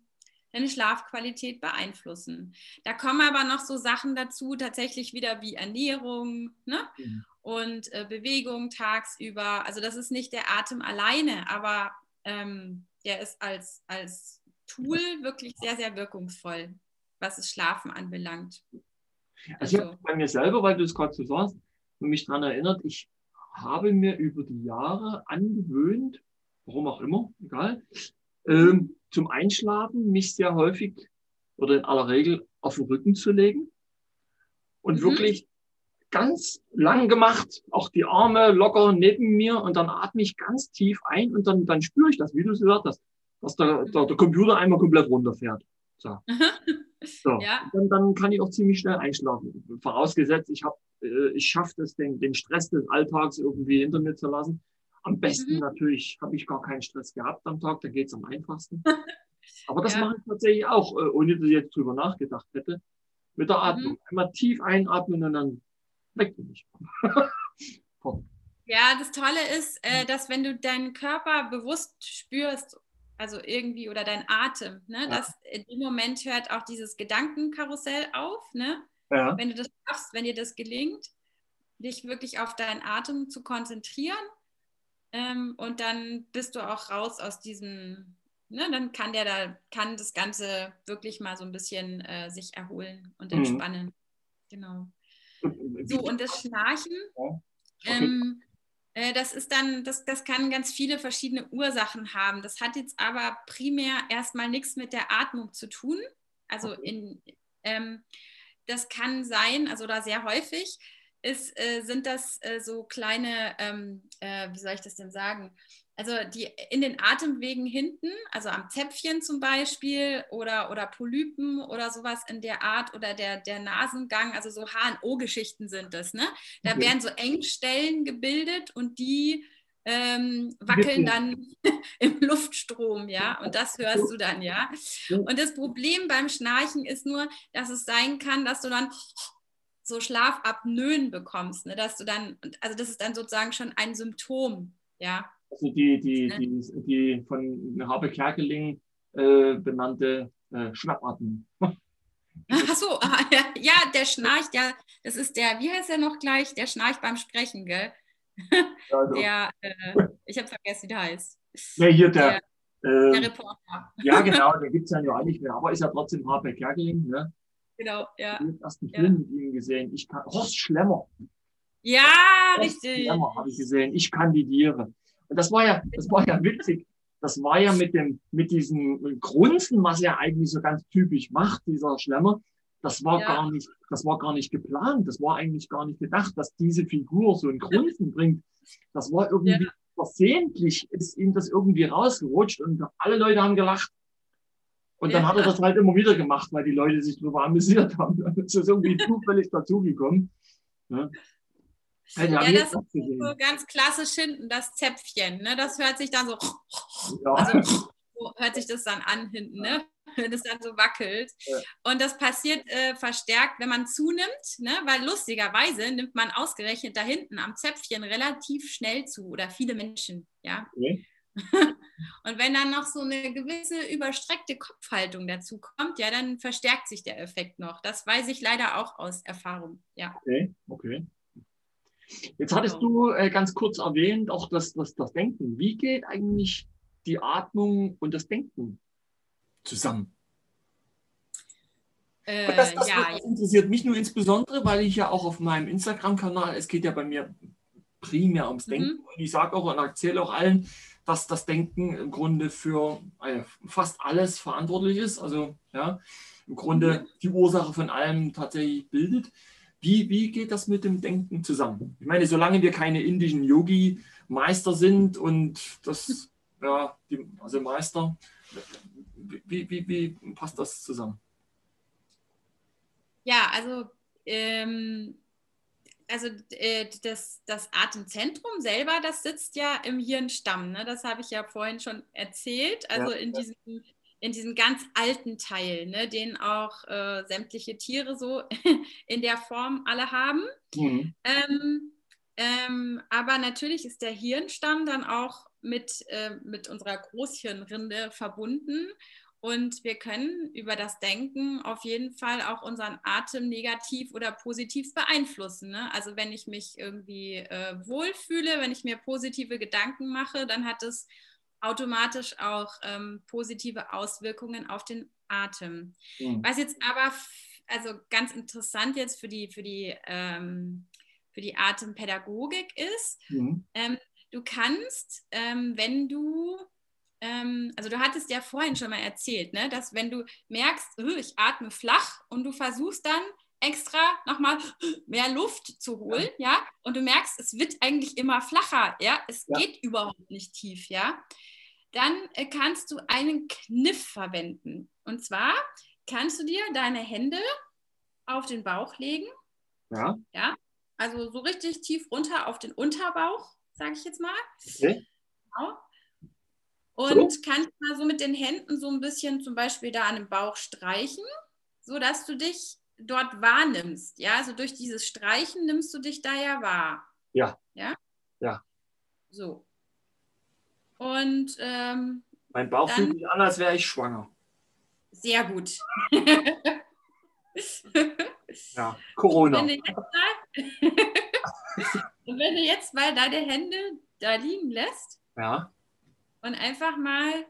deine Schlafqualität beeinflussen. Da kommen aber noch so Sachen dazu, tatsächlich wieder wie Ernährung ne? Mhm. und äh, Bewegung tagsüber. Also das ist nicht der Atem alleine, aber ähm, der ist als, als Tool wirklich sehr, sehr wirkungsvoll was das Schlafen anbelangt.
Also, ich habe bei mir selber, weil du es gerade so sagst, mich daran erinnert, ich habe mir über die Jahre angewöhnt, warum auch immer, egal, ähm, zum Einschlafen mich sehr häufig oder in aller Regel auf den Rücken zu legen und mhm. wirklich ganz lang gemacht, auch die Arme locker neben mir und dann atme ich ganz tief ein und dann, dann spüre ich das, wie du es gesagt hast, dass der, der, der Computer einmal komplett runterfährt. So. So, ja. dann, dann kann ich auch ziemlich schnell einschlafen. Vorausgesetzt, ich, hab, äh, ich schaffe es, den, den Stress des Alltags irgendwie hinter mir zu lassen. Am besten mhm. natürlich habe ich gar keinen Stress gehabt am Tag, da geht es am einfachsten. Aber das ja. mache ich tatsächlich auch, äh, ohne dass ich jetzt drüber nachgedacht hätte. Mit der Atmung. Mhm. Einmal tief einatmen und dann weg bin ich.
ja, das Tolle ist, äh, dass wenn du deinen Körper bewusst spürst also irgendwie, oder dein Atem, ne? Ja. Das, in dem Moment hört auch dieses Gedankenkarussell auf, ne? Ja. Wenn du das schaffst, wenn dir das gelingt, dich wirklich auf deinen Atem zu konzentrieren ähm, und dann bist du auch raus aus diesem, ne? Dann kann der da, kann das Ganze wirklich mal so ein bisschen äh, sich erholen und mhm. entspannen. Mhm. Genau. So, und das Schnarchen, ja. ähm, äh, das ist dann, das, das kann ganz viele verschiedene Ursachen haben. Das hat jetzt aber primär erstmal nichts mit der Atmung zu tun. Also in, ähm, das kann sein, also da sehr häufig, ist, äh, sind das äh, so kleine, ähm, äh, wie soll ich das denn sagen? also die in den Atemwegen hinten, also am Zäpfchen zum Beispiel oder, oder Polypen oder sowas in der Art oder der, der Nasengang, also so HNO-Geschichten sind das. Ne? Da okay. werden so Engstellen gebildet und die ähm, wackeln dann im Luftstrom, ja, und das hörst du dann, ja. Und das Problem beim Schnarchen ist nur, dass es sein kann, dass du dann so Schlafapnoen bekommst, ne? dass du dann, also das ist dann sozusagen schon ein Symptom, ja,
Also die, die, die, die von Habe Kerkeling äh, benannte äh, Schnappatmung.
Ach so, ah, ja, ja, der schnarcht, ja, das ist der, wie heißt er noch gleich? Der schnarcht beim Sprechen, gell? Ja, also. Der, äh, ich habe vergessen, wie der heißt.
Nee, hier der, der, äh, der Reporter. Ja, genau, der gibt es ja auch nicht mehr, aber ist ja trotzdem Harpe Kerkeling. Ne?
Genau, ja.
Den ersten Film ja. mit ihm gesehen. Ich kann, Horst Schlemmer.
Ja,
Horst richtig. Schlemmer habe ich gesehen. Ich kandidiere. Und das war ja, das war ja witzig. Das war ja mit dem, mit diesem Grunzen, was er eigentlich so ganz typisch macht, dieser Schlemmer. Das war ja. gar nicht, das war gar nicht geplant. Das war eigentlich gar nicht gedacht, dass diese Figur so ein Grunzen bringt. Das war irgendwie ja. versehentlich, ist ihm das irgendwie rausgerutscht und alle Leute haben gelacht. Und dann ja. hat er das halt immer wieder gemacht, weil die Leute sich darüber amüsiert haben. Das ist irgendwie zufällig dazugekommen.
Ja. Also, ja, das ist so ganz klassisch hinten, das Zäpfchen. Ne? Das hört sich dann so, ja. also, so hört sich das dann an hinten, ne? wenn es dann so wackelt. Ja. Und das passiert äh, verstärkt, wenn man zunimmt, ne? weil lustigerweise nimmt man ausgerechnet da hinten am Zäpfchen relativ schnell zu oder viele Menschen. Ja? Okay. Und wenn dann noch so eine gewisse überstreckte Kopfhaltung dazu kommt, ja, dann verstärkt sich der Effekt noch. Das weiß ich leider auch aus Erfahrung. Ja.
Okay, okay. Jetzt hattest genau. du äh, ganz kurz erwähnt, auch das, das, das Denken. Wie geht eigentlich die Atmung und das Denken zusammen? Äh, das, das, ja, das interessiert mich nur insbesondere, weil ich ja auch auf meinem Instagram-Kanal, es geht ja bei mir primär ums mhm. Denken. Mhm. Und ich sage auch und erzähle auch allen, dass das Denken im Grunde für äh, fast alles verantwortlich ist. Also ja, im Grunde mhm. die Ursache von allem tatsächlich bildet. Wie, wie geht das mit dem Denken zusammen? Ich meine, solange wir keine indischen Yogi-Meister sind und das, ja, die, also Meister, wie, wie, wie passt das zusammen?
Ja, also ähm, also äh, das, das Atemzentrum selber, das sitzt ja im Hirnstamm. Ne? Das habe ich ja vorhin schon erzählt. Also ja, in, ja. Diesem, in diesem ganz alten Teil, ne? den auch äh, sämtliche Tiere so in der Form alle haben. Mhm. Ähm, ähm, aber natürlich ist der Hirnstamm dann auch mit, äh, mit unserer Großhirnrinde verbunden. Und wir können über das Denken auf jeden Fall auch unseren Atem negativ oder positiv beeinflussen. Ne? Also wenn ich mich irgendwie äh, wohlfühle, wenn ich mir positive Gedanken mache, dann hat es automatisch auch ähm, positive Auswirkungen auf den Atem. Mhm. Was jetzt aber, also ganz interessant jetzt für die, für die, ähm, für die Atempädagogik ist, mhm. ähm, du kannst, ähm, wenn du ähm, also du hattest ja vorhin schon mal erzählt, ne, dass wenn du merkst, ich atme flach und du versuchst dann extra nochmal mehr Luft zu holen, ja. ja, und du merkst, es wird eigentlich immer flacher, ja, es ja. geht überhaupt nicht tief, ja, dann äh, kannst du einen Kniff verwenden. Und zwar kannst du dir deine Hände auf den Bauch legen, ja, ja, also so richtig tief runter auf den Unterbauch, sage ich jetzt mal. Okay. Genau und so. kannst mal so mit den Händen so ein bisschen zum Beispiel da an dem Bauch streichen, sodass du dich dort wahrnimmst. Ja, also durch dieses Streichen nimmst du dich da ja wahr.
Ja.
Ja?
Ja.
So. Und ähm,
mein Bauch fühlt sich an, als wäre ich schwanger.
Sehr gut.
ja, Corona.
Und wenn, mal, und wenn du jetzt mal deine Hände da liegen lässt,
ja
und einfach mal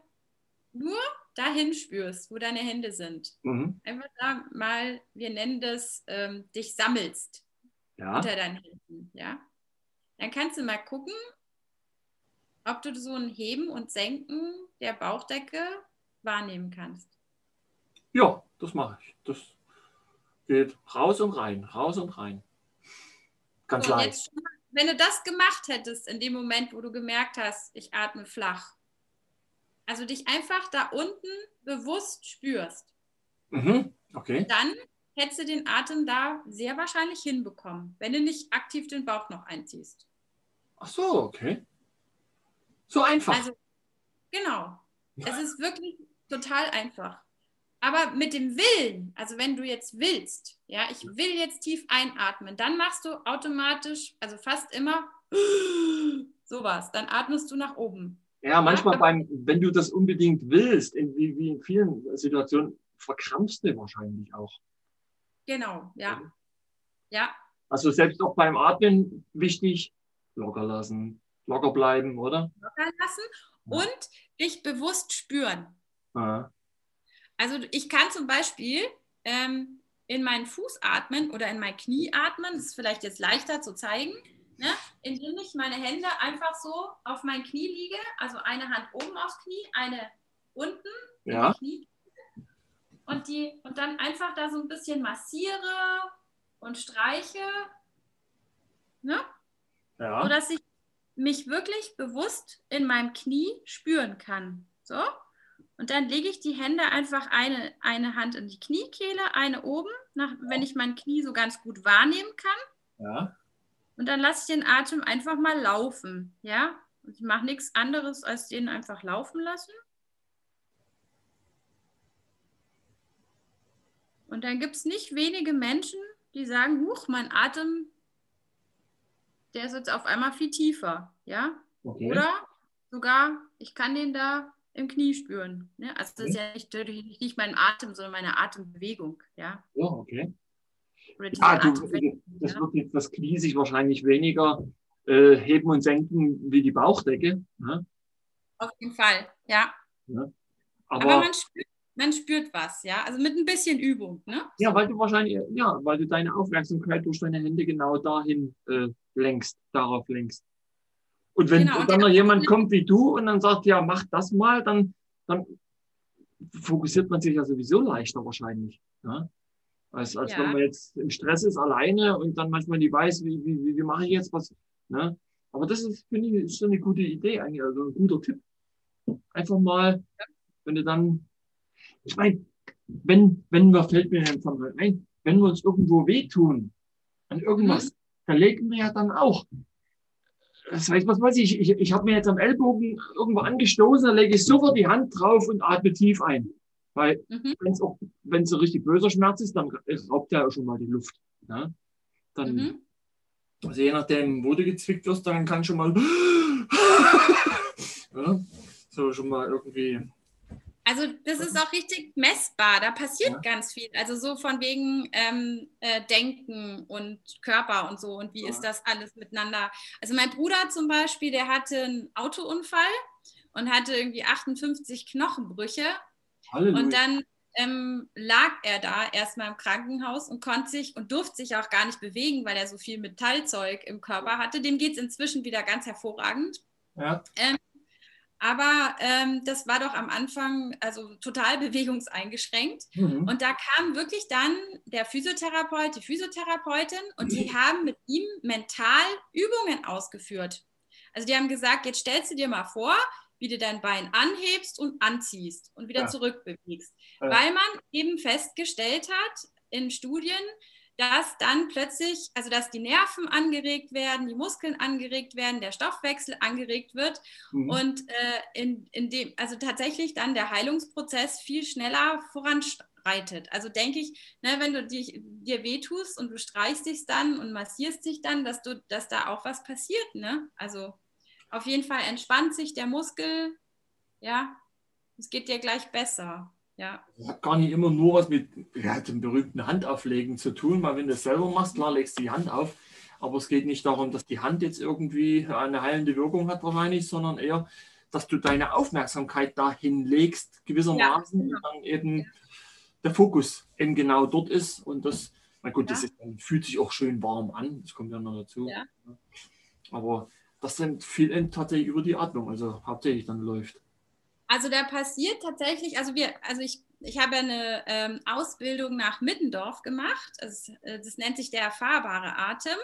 nur dahin spürst, wo deine Hände sind. Mhm. Einfach da mal, wir nennen das, ähm, dich sammelst ja. unter deinen Händen. Ja? Dann kannst du mal gucken, ob du so ein Heben und Senken der Bauchdecke wahrnehmen kannst.
Ja, das mache ich. Das geht raus und rein, raus und rein. Ganz so, leicht.
wenn du das gemacht hättest in dem Moment, wo du gemerkt hast, ich atme flach, also dich einfach da unten bewusst spürst.
Mhm. Okay.
Dann hättest du den Atem da sehr wahrscheinlich hinbekommen, wenn du nicht aktiv den Bauch noch einziehst.
Ach so, okay. So einfach.
Also, genau. Es ist wirklich total einfach. Aber mit dem Willen, also wenn du jetzt willst, ja, ich will jetzt tief einatmen, dann machst du automatisch, also fast immer sowas, dann atmest du nach oben.
Ja, manchmal beim, wenn du das unbedingt willst, in, wie, wie in vielen Situationen, verkrampfst du wahrscheinlich auch.
Genau, ja. Ja.
Also selbst auch beim Atmen wichtig, locker lassen, locker bleiben, oder?
Locker lassen und dich bewusst spüren. Aha. Also ich kann zum Beispiel ähm, in meinen Fuß atmen oder in mein Knie atmen. Das ist vielleicht jetzt leichter zu zeigen, ne? indem ich meine Hände einfach so auf mein Knie liege. Also eine Hand oben aufs Knie, eine unten
ja.
und, die, und dann einfach da so ein bisschen massiere und streiche. Ne? Ja. Sodass ich mich wirklich bewusst in meinem Knie spüren kann. So. Und dann lege ich die Hände einfach eine, eine Hand in die Kniekehle, eine oben, nach, wenn ich mein Knie so ganz gut wahrnehmen kann.
Ja.
Und dann lasse ich den Atem einfach mal laufen. Ja. Und ich mache nichts anderes, als den einfach laufen lassen. Und dann gibt es nicht wenige Menschen, die sagen, huch, mein Atem, der ist jetzt auf einmal viel tiefer. Ja. Okay. Oder sogar, ich kann den da im Knie spüren. Ne? Also das ist ja nicht, nicht mein Atem, sondern meine Atembewegung. Ja,
ja okay. Ja, du, das wird jetzt das Knie sich wahrscheinlich weniger äh, heben und senken wie die Bauchdecke. Ne?
Auf jeden Fall, ja.
ja.
Aber, Aber man, spürt, man, spürt, was, ja. Also mit ein bisschen Übung. Ne?
Ja, weil du wahrscheinlich, ja, weil du deine Aufmerksamkeit durch deine Hände genau dahin äh, lenkst, darauf lenkst. Und wenn genau, dann noch jemand kommt wie du und dann sagt, ja, mach das mal, dann, dann fokussiert man sich ja sowieso leichter wahrscheinlich. Ja? Als, als ja. wenn man jetzt im Stress ist alleine und dann manchmal nicht weiß, wie, wie, wie, wie mache ich jetzt was. Ne? Aber das ist, finde ich, ist eine gute Idee eigentlich, also ein guter Tipp. Einfach mal, wenn du dann, ich meine, wenn, wenn wir, fällt mir einfach mal ein, wenn wir uns irgendwo wehtun an irgendwas, mhm. da legen wir ja dann auch das heißt, was weiß ich, ich, ich habe mir jetzt am Ellbogen irgendwo angestoßen, dann lege ich sofort die Hand drauf und atme tief ein. Weil mhm. wenn es so richtig böser Schmerz ist, dann raubt ja auch schon mal die Luft. Ja? Dann, mhm. also je nachdem, wo du gezwickt wirst, dann kann schon mal ja, so schon mal irgendwie
also das ist auch richtig messbar, da passiert ja. ganz viel. Also so von wegen ähm, äh, Denken und Körper und so und wie ja. ist das alles miteinander. Also mein Bruder zum Beispiel, der hatte einen Autounfall und hatte irgendwie 58 Knochenbrüche. Halleluja. Und dann ähm, lag er da erstmal im Krankenhaus und konnte sich und durfte sich auch gar nicht bewegen, weil er so viel Metallzeug im Körper hatte. Dem geht es inzwischen wieder ganz hervorragend.
Ja.
Ähm, aber ähm, das war doch am Anfang also total bewegungseingeschränkt. Mhm. Und da kam wirklich dann der Physiotherapeut, die Physiotherapeutin und die haben mit ihm mental Übungen ausgeführt. Also die haben gesagt, jetzt stellst du dir mal vor, wie du dein Bein anhebst und anziehst und wieder ja. zurückbewegst. Ja. Weil man eben festgestellt hat in Studien, dass dann plötzlich, also dass die Nerven angeregt werden, die Muskeln angeregt werden, der Stoffwechsel angeregt wird mhm. und äh, in, in dem, also tatsächlich dann der Heilungsprozess viel schneller voranschreitet. Also denke ich, ne, wenn du dich, dir wehtust und du streichst dich dann und massierst dich dann, dass du, dass da auch was passiert, ne? Also auf jeden Fall entspannt sich der Muskel, ja, es geht dir gleich besser. Ja.
Das hat gar nicht immer nur was mit ja, dem berühmten Handauflegen zu tun, weil wenn du es selber machst, klar legst du die Hand auf, aber es geht nicht darum, dass die Hand jetzt irgendwie eine heilende Wirkung hat wahrscheinlich, sondern eher, dass du deine Aufmerksamkeit dahin legst, gewissermaßen, ja, genau. und dann eben ja. der Fokus eben genau dort ist und das, na gut, ja. das ist, fühlt sich auch schön warm an, das kommt ja noch dazu. Aber das sind viel tatsächlich über die Atmung, also hauptsächlich dann läuft.
Also da passiert tatsächlich, also wir, also ich, ich habe eine ähm, Ausbildung nach Middendorf gemacht. Das, äh, das, nennt sich der erfahrbare Atem.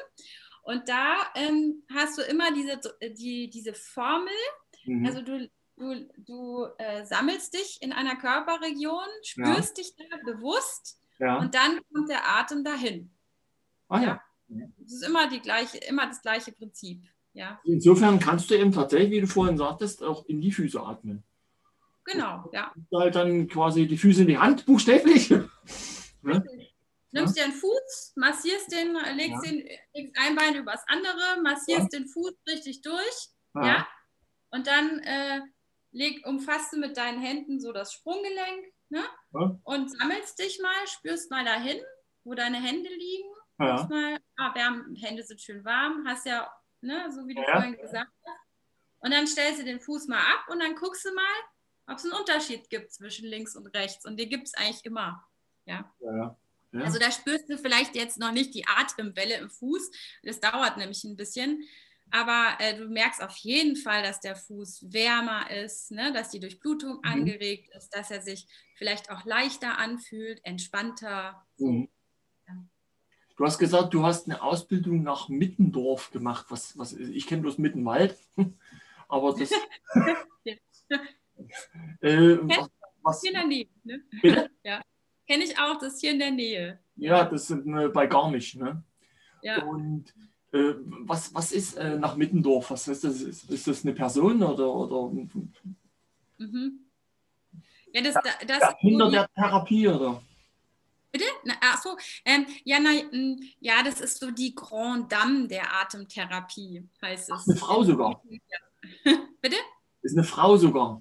Und da ähm, hast du immer diese, die, diese Formel. Mhm. Also du, du, du äh, sammelst dich in einer Körperregion, spürst ja. dich da bewusst ja. und dann kommt der Atem dahin.
Ah ja.
ja. Das ist immer, die gleiche, immer das gleiche Prinzip. Ja.
Insofern kannst du eben tatsächlich, wie du vorhin sagtest, auch in die Füße atmen.
Genau, ja.
Halt dann quasi die Füße in die Hand, buchstäblich.
ne? Nimmst dir einen Fuß, massierst den, legst, ja. den, legst ein Bein übers andere, massierst ja. den Fuß richtig durch Ja. ja? Und dann äh, leg, umfasst du mit deinen Händen so das Sprunggelenk ne? Ja. und sammelst dich mal, spürst mal dahin, wo deine Hände liegen. Ja. Mal, ah, Hände sind schön warm, hast ja, ne, so wie du vorhin gesagt hast. Und dann stellst du den Fuß mal ab und dann guckst du mal, ob es einen Unterschied gibt zwischen links und rechts. Und den gibt es eigentlich immer. Ja. ja. Ja. Also da spürst du vielleicht jetzt noch nicht die Atemwelle im Fuß. Das dauert nämlich ein bisschen. Aber äh, du merkst auf jeden Fall, dass der Fuß wärmer ist, ne? dass die Durchblutung mhm. angeregt ist, dass er sich vielleicht auch leichter anfühlt, entspannter. Mhm.
Du hast gesagt, du hast eine Ausbildung nach Mittendorf gemacht. Was, was, ich kenne bloß Mittenwald, aber das.
äh, was, was, hier in der Nähe. Ne? ja. Kenne ich auch, das ist hier in der Nähe.
Ja, das sind äh, bei Garmisch. Ne? Ja. Und äh, was, was ist äh, nach Mittendorf? Was ist das? Ist, ist das eine Person oder? oder mhm. Ja, das, das, das hinter der Therapie oder?
Bitte? Achso, ähm, ja, na, ja, das ist so die Grand Dame der Atemtherapie, heißt es. Ach,
eine Frau sogar.
Bitte?
Ist eine Frau sogar.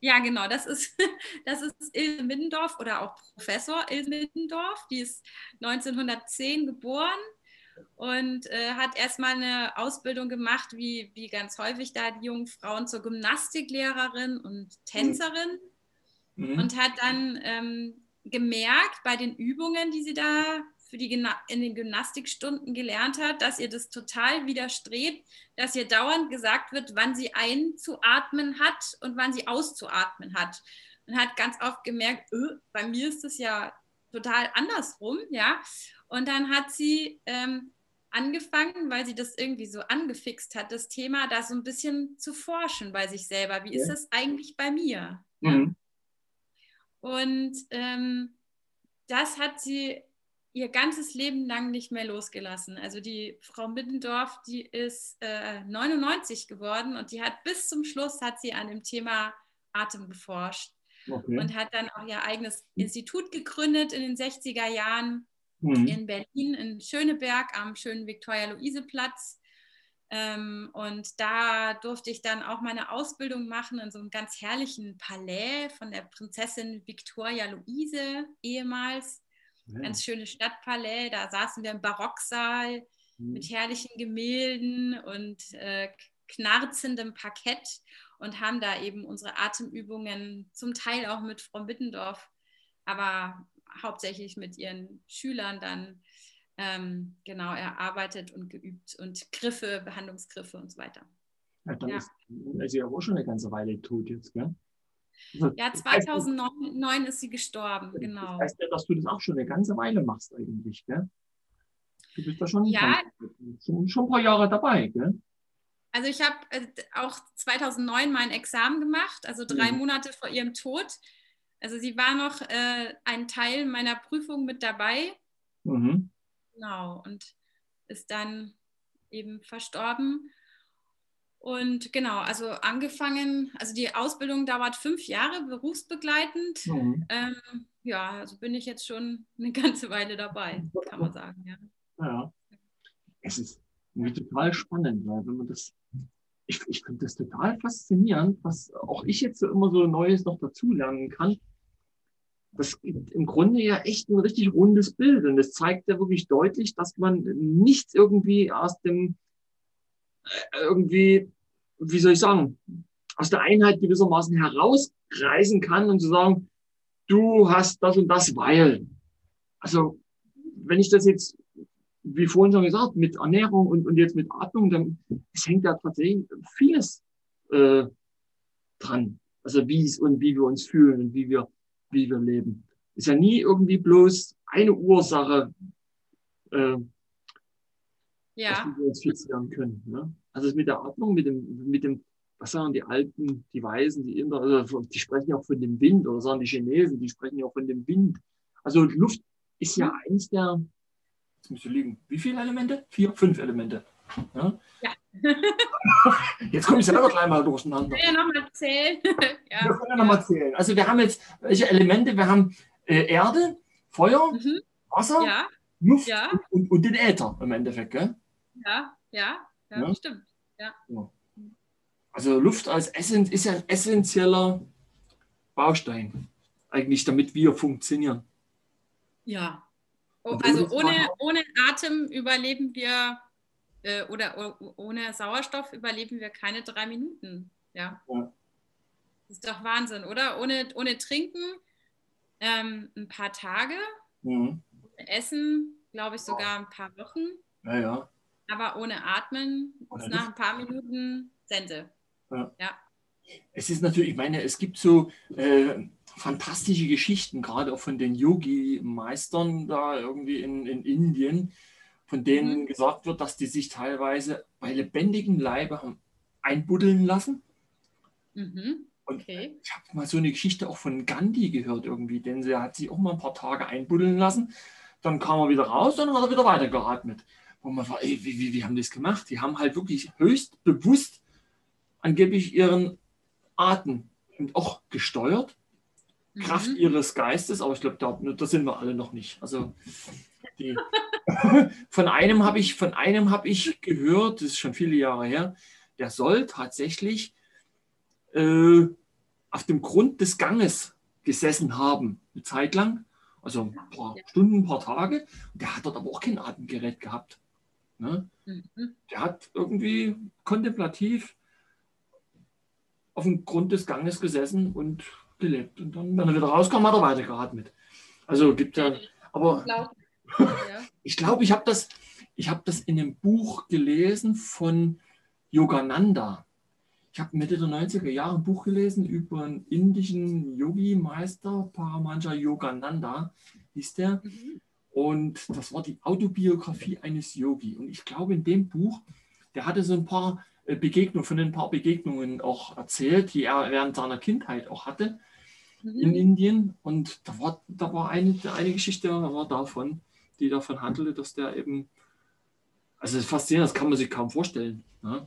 Ja, genau, das ist, das ist Ilse Middendorf oder auch Professor Ilse Middendorf. Die ist 1910 geboren und äh, hat erstmal eine Ausbildung gemacht, wie, wie ganz häufig da die jungen Frauen zur Gymnastiklehrerin und Tänzerin mhm. und hat dann ähm, gemerkt bei den Übungen, die sie da für die in den Gymnastikstunden gelernt hat, dass ihr das total widerstrebt, dass ihr dauernd gesagt wird, wann sie einzuatmen hat und wann sie auszuatmen hat. Und hat ganz oft gemerkt, öh, bei mir ist das ja total andersrum, ja. Und dann hat sie ähm, angefangen, weil sie das irgendwie so angefixt hat, das Thema da so ein bisschen zu forschen bei sich selber. Wie ja. ist das eigentlich bei mir? Mhm. Und ähm, das hat sie ihr ganzes Leben lang nicht mehr losgelassen. Also die Frau Middendorf, die ist äh, 99 geworden und die hat bis zum Schluss hat sie an dem Thema Atem geforscht okay. und hat dann auch ihr eigenes Institut gegründet in den 60er Jahren mhm. in Berlin, in Schöneberg am schönen Viktoria-Luise-Platz. Ähm, und da durfte ich dann auch meine Ausbildung machen in so einem ganz herrlichen Palais von der Prinzessin Victoria Luise ehemals. Ja. Ganz schönes Stadtpalais. Da saßen wir im Barocksaal mhm. mit herrlichen Gemälden und äh, knarzendem Parkett und haben da eben unsere Atemübungen zum Teil auch mit Frau Mittendorf, aber hauptsächlich mit ihren Schülern dann ähm, genau erarbeitet und geübt und Griffe, Behandlungsgriffe und so weiter.
Ja, dann ja. ist, sie ja auch schon eine ganze Weile tot jetzt, gell?
Also, ja, 2009 ist sie gestorben, genau.
Das heißt ja, dass du das auch schon eine ganze Weile machst eigentlich, gell? Du bist da schon,
ja,
schon, schon ein paar Jahre dabei, gell?
Also ich habe äh, auch 2009 mein Examen gemacht, also drei mhm. Monate vor ihrem Tod. Also sie war noch äh, ein Teil meiner Prüfung mit dabei. Mhm. Genau, und ist dann eben verstorben. Und genau, also angefangen, also die Ausbildung dauert fünf Jahre berufsbegleitend. Mhm. Ähm, ja, also bin ich jetzt schon eine ganze Weile dabei, kann man sagen. Ja,
ja. es ist total spannend, weil wenn man das, ich, ich finde das total faszinierend, was auch ich jetzt so immer so Neues noch dazulernen kann. Das gibt im Grunde ja echt ein richtig rundes Bild und das zeigt ja wirklich deutlich, dass man nichts irgendwie aus dem irgendwie, wie soll ich sagen, aus der Einheit gewissermaßen herausreißen kann und zu sagen, du hast das und das, weil. Also, wenn ich das jetzt, wie vorhin schon gesagt, mit Ernährung und, und jetzt mit Atmung, dann es hängt da tatsächlich vieles äh, dran. Also wie es und wie wir uns fühlen und wie wir, wie wir leben. Ist ja nie irgendwie bloß eine Ursache, äh, ja. dass wir uns fixieren können. Ne? Also mit der Atmung, mit dem, mit dem, was sagen die Alten, die Weisen, die Inder, also die sprechen ja auch von dem Wind, oder sagen die Chinesen, die sprechen ja auch von dem Wind. Also Luft ist ja eins der, jetzt müsste liegen, wie viele Elemente? Vier, fünf Elemente. Ja. ja. jetzt komme ich selber gleich mal durcheinander.
Ich will ja nochmal zählen.
ja. Wir können ja nochmal zählen. Also wir haben jetzt, welche Elemente? Wir haben äh, Erde, Feuer, mhm. Wasser, ja. Luft ja. Und, und, den Äther im Endeffekt, gell?
Ja, ja, ja, stimmt.
Also Luft als Essenz ist ja ein essentieller Baustein, eigentlich, damit wir funktionieren.
Ja. Oh, also ohne, ohne Atem überleben wir äh, oder ohne Sauerstoff überleben wir keine drei Minuten. Ja. ja. Das ist doch Wahnsinn, oder? Ohne, ohne Trinken ähm, ein paar Tage, mhm. Essen, glaube ich, sogar ein paar Wochen.
Ja, ja.
Aber ohne Atmen ohne nach ein paar Minuten Sense. Ja. ja.
Es ist natürlich, ich meine, es gibt so äh, fantastische Geschichten, gerade auch von den Yogi-Meistern da irgendwie in, in Indien, von denen mhm. gesagt wird, dass die sich teilweise bei lebendigem Leibe haben einbuddeln lassen. Mhm. Okay. ich habe mal so eine Geschichte auch von Gandhi gehört irgendwie, denn sie hat sich auch mal ein paar Tage einbuddeln lassen. Dann kam er wieder raus und dann hat er wieder weitergeatmet. Wo man war, ey, wie, wie, wie haben die das gemacht? Die haben halt wirklich höchst bewusst angeblich ihren Atem auch gesteuert. Mhm. Kraft ihres Geistes, aber ich glaube, da, da, sind wir alle noch nicht. Also die, von einem habe ich, von einem habe ich gehört, das ist schon viele Jahre her, der soll tatsächlich äh, auf dem Grund des Ganges gesessen haben, eine Zeit lang, also ein paar Stunden, ein paar Tage. Der hat dort aber auch kein Atemgerät gehabt. Ne? Mhm. Der hat irgendwie kontemplativ auf dem Grund des Ganges gesessen und gelebt. Und dann, wenn er wieder rauskam, hat er weiter geatmet. Also gibt ja, aber ich glaube, ich habe das, ich habe das in einem Buch gelesen von Yogananda. Ich habe Mitte der 90er Jahre ein Buch gelesen über einen indischen Yogi-Meister, Paramanja Yogananda hieß der. Mhm. Und das war die Autobiografie eines Yogi. Und ich glaube, in dem Buch, der hatte so ein paar äh, Begegnungen, von ein paar Begegnungen auch erzählt, die er während seiner Kindheit auch hatte mhm. in Indien. Und da war, da war eine, eine Geschichte war davon, die davon handelte, dass der eben, also das ist faszinierend, das kann man sich kaum vorstellen. Ne?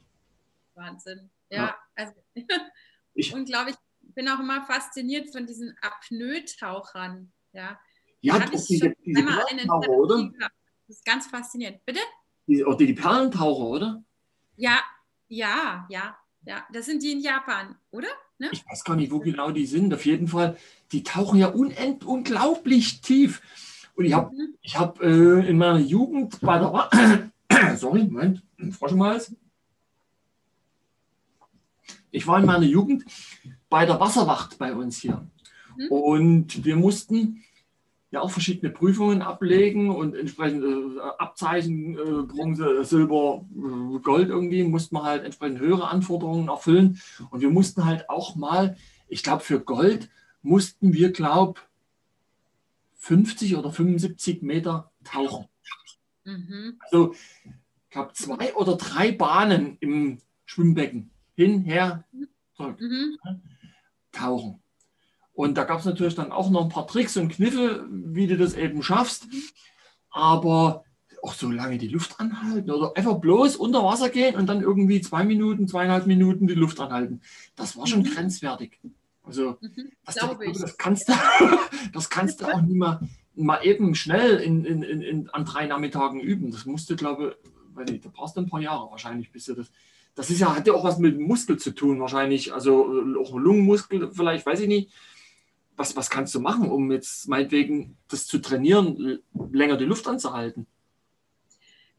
Wahnsinn. Ja, ja. also ich, unglaublich. Ich bin auch immer fasziniert von diesen Apnoe-Tauchern. Ja,
ja doch, diese, diese Perlentaucher, oder?
Das ist ganz faszinierend. Bitte?
Die, oder die Perlentaucher, oder?
Ja, ja, ja, ja. Das sind die in Japan, oder?
Ne? Ich weiß gar nicht, wo genau die sind. Auf jeden Fall, die tauchen ja unend, unglaublich tief. Und ich habe mhm. hab, äh, in meiner Jugend bei der Sorry, Moment, Frosch im Hals. Ich war in meiner Jugend bei der Wasserwacht bei uns hier. Mhm. Und wir mussten ja auch verschiedene Prüfungen ablegen und entsprechende äh, Abzeichen, äh, Bronze, Silber, äh, Gold irgendwie, mussten wir halt entsprechend höhere Anforderungen erfüllen. Und wir mussten halt auch mal, ich glaube, für Gold mussten wir, glaube 50 oder 75 Meter tauchen. Mhm. Also, ich glaube, zwei oder drei Bahnen im Schwimmbecken. Hin, her, zurück. Mhm. Tauchen. Und da gab es natürlich dann auch noch ein paar Tricks und Kniffe, wie du das eben schaffst. Aber auch so lange die Luft anhalten oder einfach bloß unter Wasser gehen und dann irgendwie zwei Minuten, zweieinhalb Minuten die Luft anhalten. Das war schon mhm. grenzwertig. Also mhm, das, das, kannst du, das kannst du auch nicht mal, mal eben schnell in, in, in, an drei Nachmittagen üben. Das musst du, glaube ich, da brauchst du ein paar Jahre wahrscheinlich, bis du das. Das ist ja, hat ja auch was mit dem Muskel zu tun, wahrscheinlich. Also auch Lungenmuskel, vielleicht, weiß ich nicht was, was kannst du machen, um jetzt meinetwegen das zu trainieren, länger die Luft anzuhalten?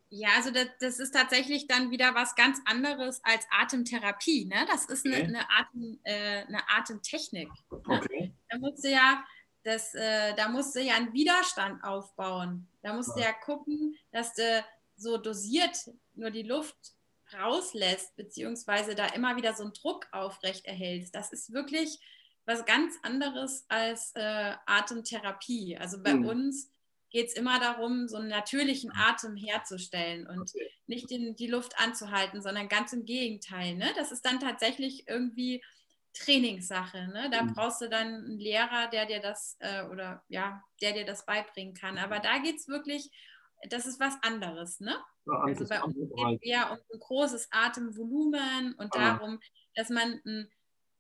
Ja, also das, das, ist tatsächlich dann wieder was ganz anderes als Atemtherapie. Ne? Das ist eine, okay. eine, Atem, äh, eine Atemtechnik. Ne? Okay. Da musst du ja, das, äh, da musst du ja einen Widerstand aufbauen. Da musst ja. du ja gucken, dass du so dosiert nur die Luft rauslässt, beziehungsweise da immer wieder so einen Druck aufrecht erhältst. Das ist wirklich was ganz anderes als äh, Atemtherapie. Also bei mhm. uns geht es immer darum, so einen natürlichen Atem herzustellen und okay. nicht in die Luft anzuhalten, sondern ganz im Gegenteil. Ne? Das ist dann tatsächlich irgendwie Trainingssache. Ne? Da mhm. brauchst du dann einen Lehrer, der dir das äh, oder ja, der dir das beibringen kann. Aber da geht es wirklich, das ist was anderes. Ne? Ja, also bei uns geht es eher um ein großes Atemvolumen und ah. darum, dass man ein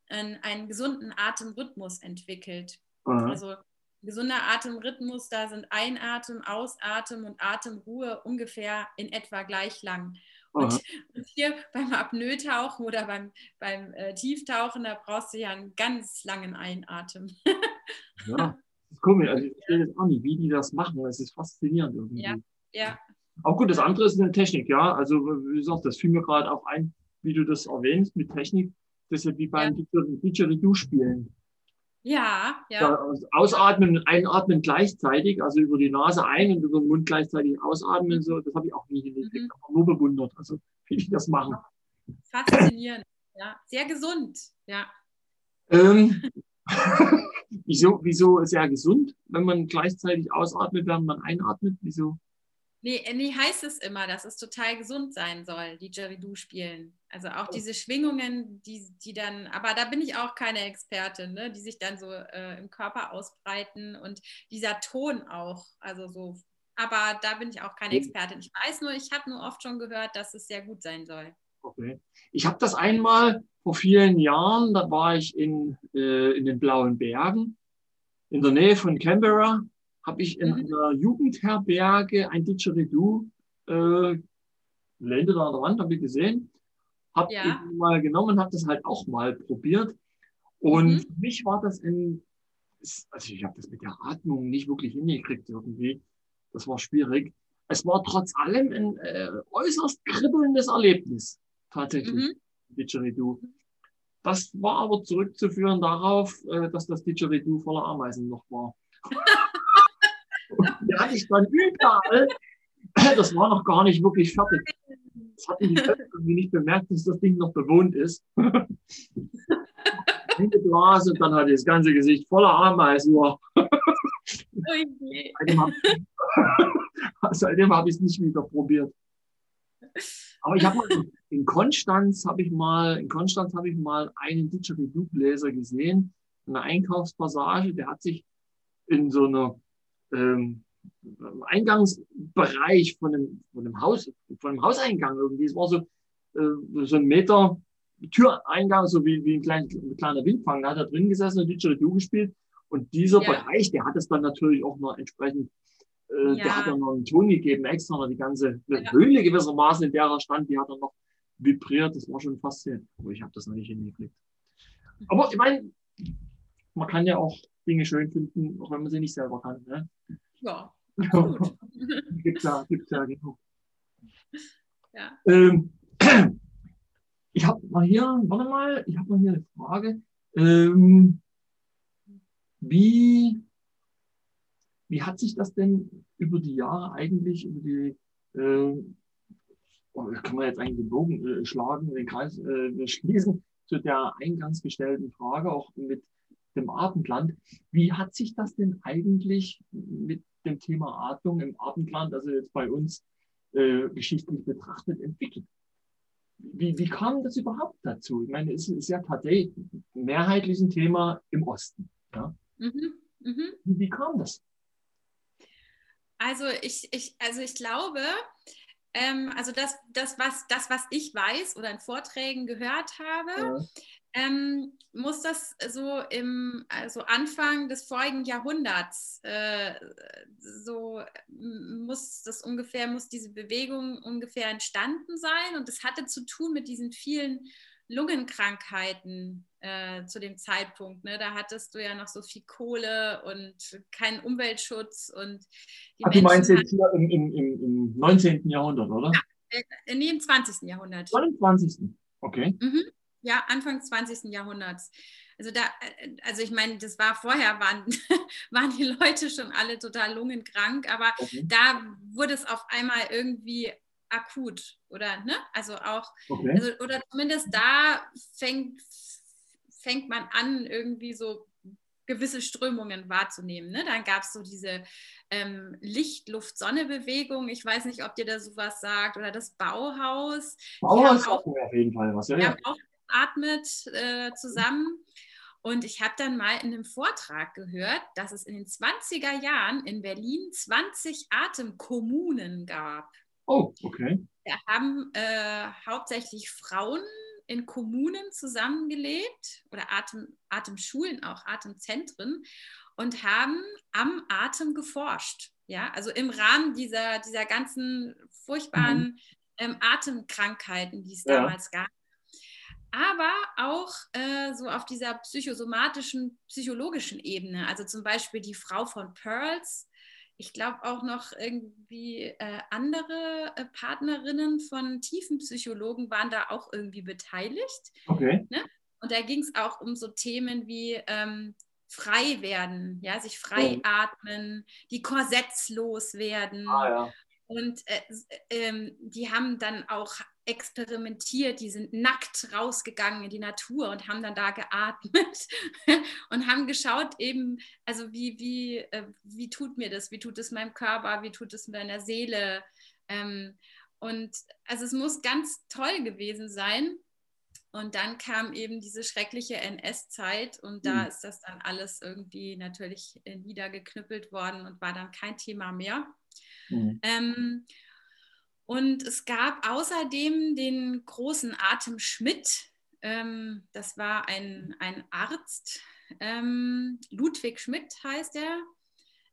einen, einen gesunden Atemrhythmus entwickelt. Mhm. Also gesunder Atemrhythmus, da sind Einatmen, Ausatmen und Atemruhe ungefähr in etwa gleich lang. Und, und, hier beim Apnoe-Tauchen oder beim, beim äh, Tieftauchen, da brauchst du ja einen ganz langen Einatmen.
ja, das ist komisch. Also ich verstehe jetzt auch nicht, wie die das machen. Es ist faszinierend irgendwie.
Ja, ja.
Auch gut, das andere ist eine Technik, ja. Also wie gesagt, das fiel mir gerade auch ein, wie du das erwähnst mit Technik. Das ist ja wie beim ja. Didgeridoo-Spielen.
Ja, ja.
Ausatmen und einatmen gleichzeitig, also über die Nase ein und über den Mund gleichzeitig ausatmen, so, das habe ich auch nie hingekriegt, mhm. nur bewundert. Also wie die das machen.
Faszinierend, ja. Sehr gesund, ja.
Ähm, wieso, wieso sehr gesund, wenn man gleichzeitig ausatmet, während man einatmet? Wieso?
Nee, nee, heißt es immer, dass es total gesund sein soll, die Didgeridoo spielen. Also auch diese Schwingungen, die, die dann, aber da bin ich auch keine Expertin, ne, die sich dann so äh, im Körper ausbreiten und dieser Ton auch, also so, aber da bin ich auch keine Expertin. Ich weiß nur, ich habe nur oft schon gehört, dass es sehr gut sein soll.
Okay. Ich habe das einmal vor vielen Jahren, da war ich in, äh, in den Blauen Bergen, in der Nähe von Canberra habe ich in mhm. einer Jugendherberge ein Didgeridoo äh, Lände an der Wand, habe ich gesehen. Habe ja. mal genommen, habe das halt auch mal probiert. Und mhm. für mich war das ein, also ich habe das mit der Atmung nicht wirklich hingekriegt irgendwie. Das war schwierig. Es war trotz allem ein äh, äußerst kribbelndes Erlebnis, tatsächlich, mhm. Didgeridoo. Das war aber zurückzuführen darauf, äh, dass das Didgeridoo voller Ameisen noch war. die hatte ich dann überall. Das war noch gar nicht wirklich fertig. Das hatten die irgendwie nicht bemerkt, dass das Ding noch bewohnt ist. Eingeblasen und dann hatte das ganze Gesicht voller Ameisen. Seitdem habe ich es nicht wieder probiert. Aber ich habe mal in Konstanz habe ich mal in Konstanz habe ich mal einen Didgeridoo-Bläser gesehen, eine Einkaufspassage. Der hat sich in so einer ähm, Eingangsbereich von einem, von einem Haus, von einem Hauseingang irgendwie. Es war so, äh, so ein Meter Türeingang, so wie, wie ein, klein, ein kleiner Windfang. Da hat er drin gesessen und Didgeridoo gespielt. Und dieser ja. Bereich, der hat es dann natürlich auch noch entsprechend, äh, ja. der hat dann noch einen Ton gegeben, extra noch die ganze ja. Höhle gewissermaßen, in der er stand, die hat dann noch vibriert. Das war schon faszinierend. Aber ich habe das noch nicht hingekriegt. Aber ich meine, man kann ja auch Dinge schön finden, auch wenn man sie nicht selber kann. Ne?
Ja.
gibt ja, gibt's ja genug. Ja. Ähm, ich habe mal hier, warte mal, ich habe mal hier eine Frage. Ähm, wie, wie hat sich das denn über die Jahre eigentlich, über die, äh, kann man jetzt eigentlich den Bogen äh, schlagen, den Kreis äh, schließen zu der eingangs gestellten Frage, auch mit dem Abendland. Wie hat sich das denn eigentlich mit dem Thema Atmung im Abendland, also jetzt bei uns äh, geschichtlich betrachtet, entwickelt? Wie, wie kam das überhaupt dazu? Ich meine, es ist ja tatsächlich mehrheitlich ein Thema im Osten. Ja? Mhm, mh. wie, wie kam das?
Also ich, ich, also ich glaube, ähm, also das, das, was, das, was ich weiß oder in Vorträgen gehört habe, ja ähm, muss das so im also Anfang des vorigen Jahrhunderts äh, so muss das ungefähr muss diese Bewegung ungefähr entstanden sein und es hatte zu tun mit diesen vielen Lungenkrankheiten äh, zu dem Zeitpunkt. Ne? Da hattest du ja noch so viel Kohle und keinen Umweltschutz und
Ach, du meinst jetzt hier im, im, im, 19. Jahrhundert, oder?
Ja, äh, nee, im 20. Jahrhundert.
20. Okay. Mhm
ja, Anfang 20. Jahrhunderts. Also da, äh, also ich meine, das war vorher, waren, waren die Leute schon alle total lungenkrank, aber okay. da wurde es auf einmal irgendwie akut, oder? Ne? Also auch, okay. also, oder zumindest da fängt, fängt man an, irgendwie so gewisse Strömungen wahrzunehmen. Ne? Dann gab es so diese ähm, Licht-Luft-Sonne-Bewegung. Ich weiß nicht, ob dir da sowas sagt. Oder das Bauhaus.
Bauhaus mir auf jeden Fall was. Ja, ja.
auch atmet äh, zusammen. Und ich habe dann mal in einem Vortrag gehört, dass es in den 20er Jahren in Berlin 20 Atemkommunen gab.
Oh, okay.
Da haben äh, hauptsächlich Frauen in Kommunen zusammengelebt oder Atem, Atemschulen, auch Atemzentren und haben am Atem geforscht. Ja, also im Rahmen dieser, dieser ganzen furchtbaren mhm ähm, Atemkrankheiten, die es ja. damals gab. Aber auch äh, so auf dieser psychosomatischen, psychologischen Ebene. Also zum Beispiel die Frau von Pearls. Ich glaube auch noch irgendwie äh, andere äh, Partnerinnen von Tiefenpsychologen waren da auch irgendwie beteiligt.
Okay.
Ne? Und da ging es auch um so Themen wie ähm, frei werden, ja, sich frei atmen, die Korsetts loswerden.
Ah, ja.
Und äh, äh, die haben dann auch experimentiert, die sind nackt rausgegangen in die Natur und haben dann da geatmet und haben geschaut eben, also wie, wie, äh, wie tut mir das, wie tut es meinem Körper, wie tut es meiner Seele. Ähm, und also es muss ganz toll gewesen sein. Und dann kam eben diese schreckliche NS-Zeit und da mhm. ist das dann alles irgendwie natürlich äh, niedergeknüppelt worden und war dann kein Thema mehr. Mhm. Ähm, und es gab außerdem den großen Atem Schmidt. Ähm, das war ein, ein Arzt. Ähm, Ludwig Schmidt heißt er.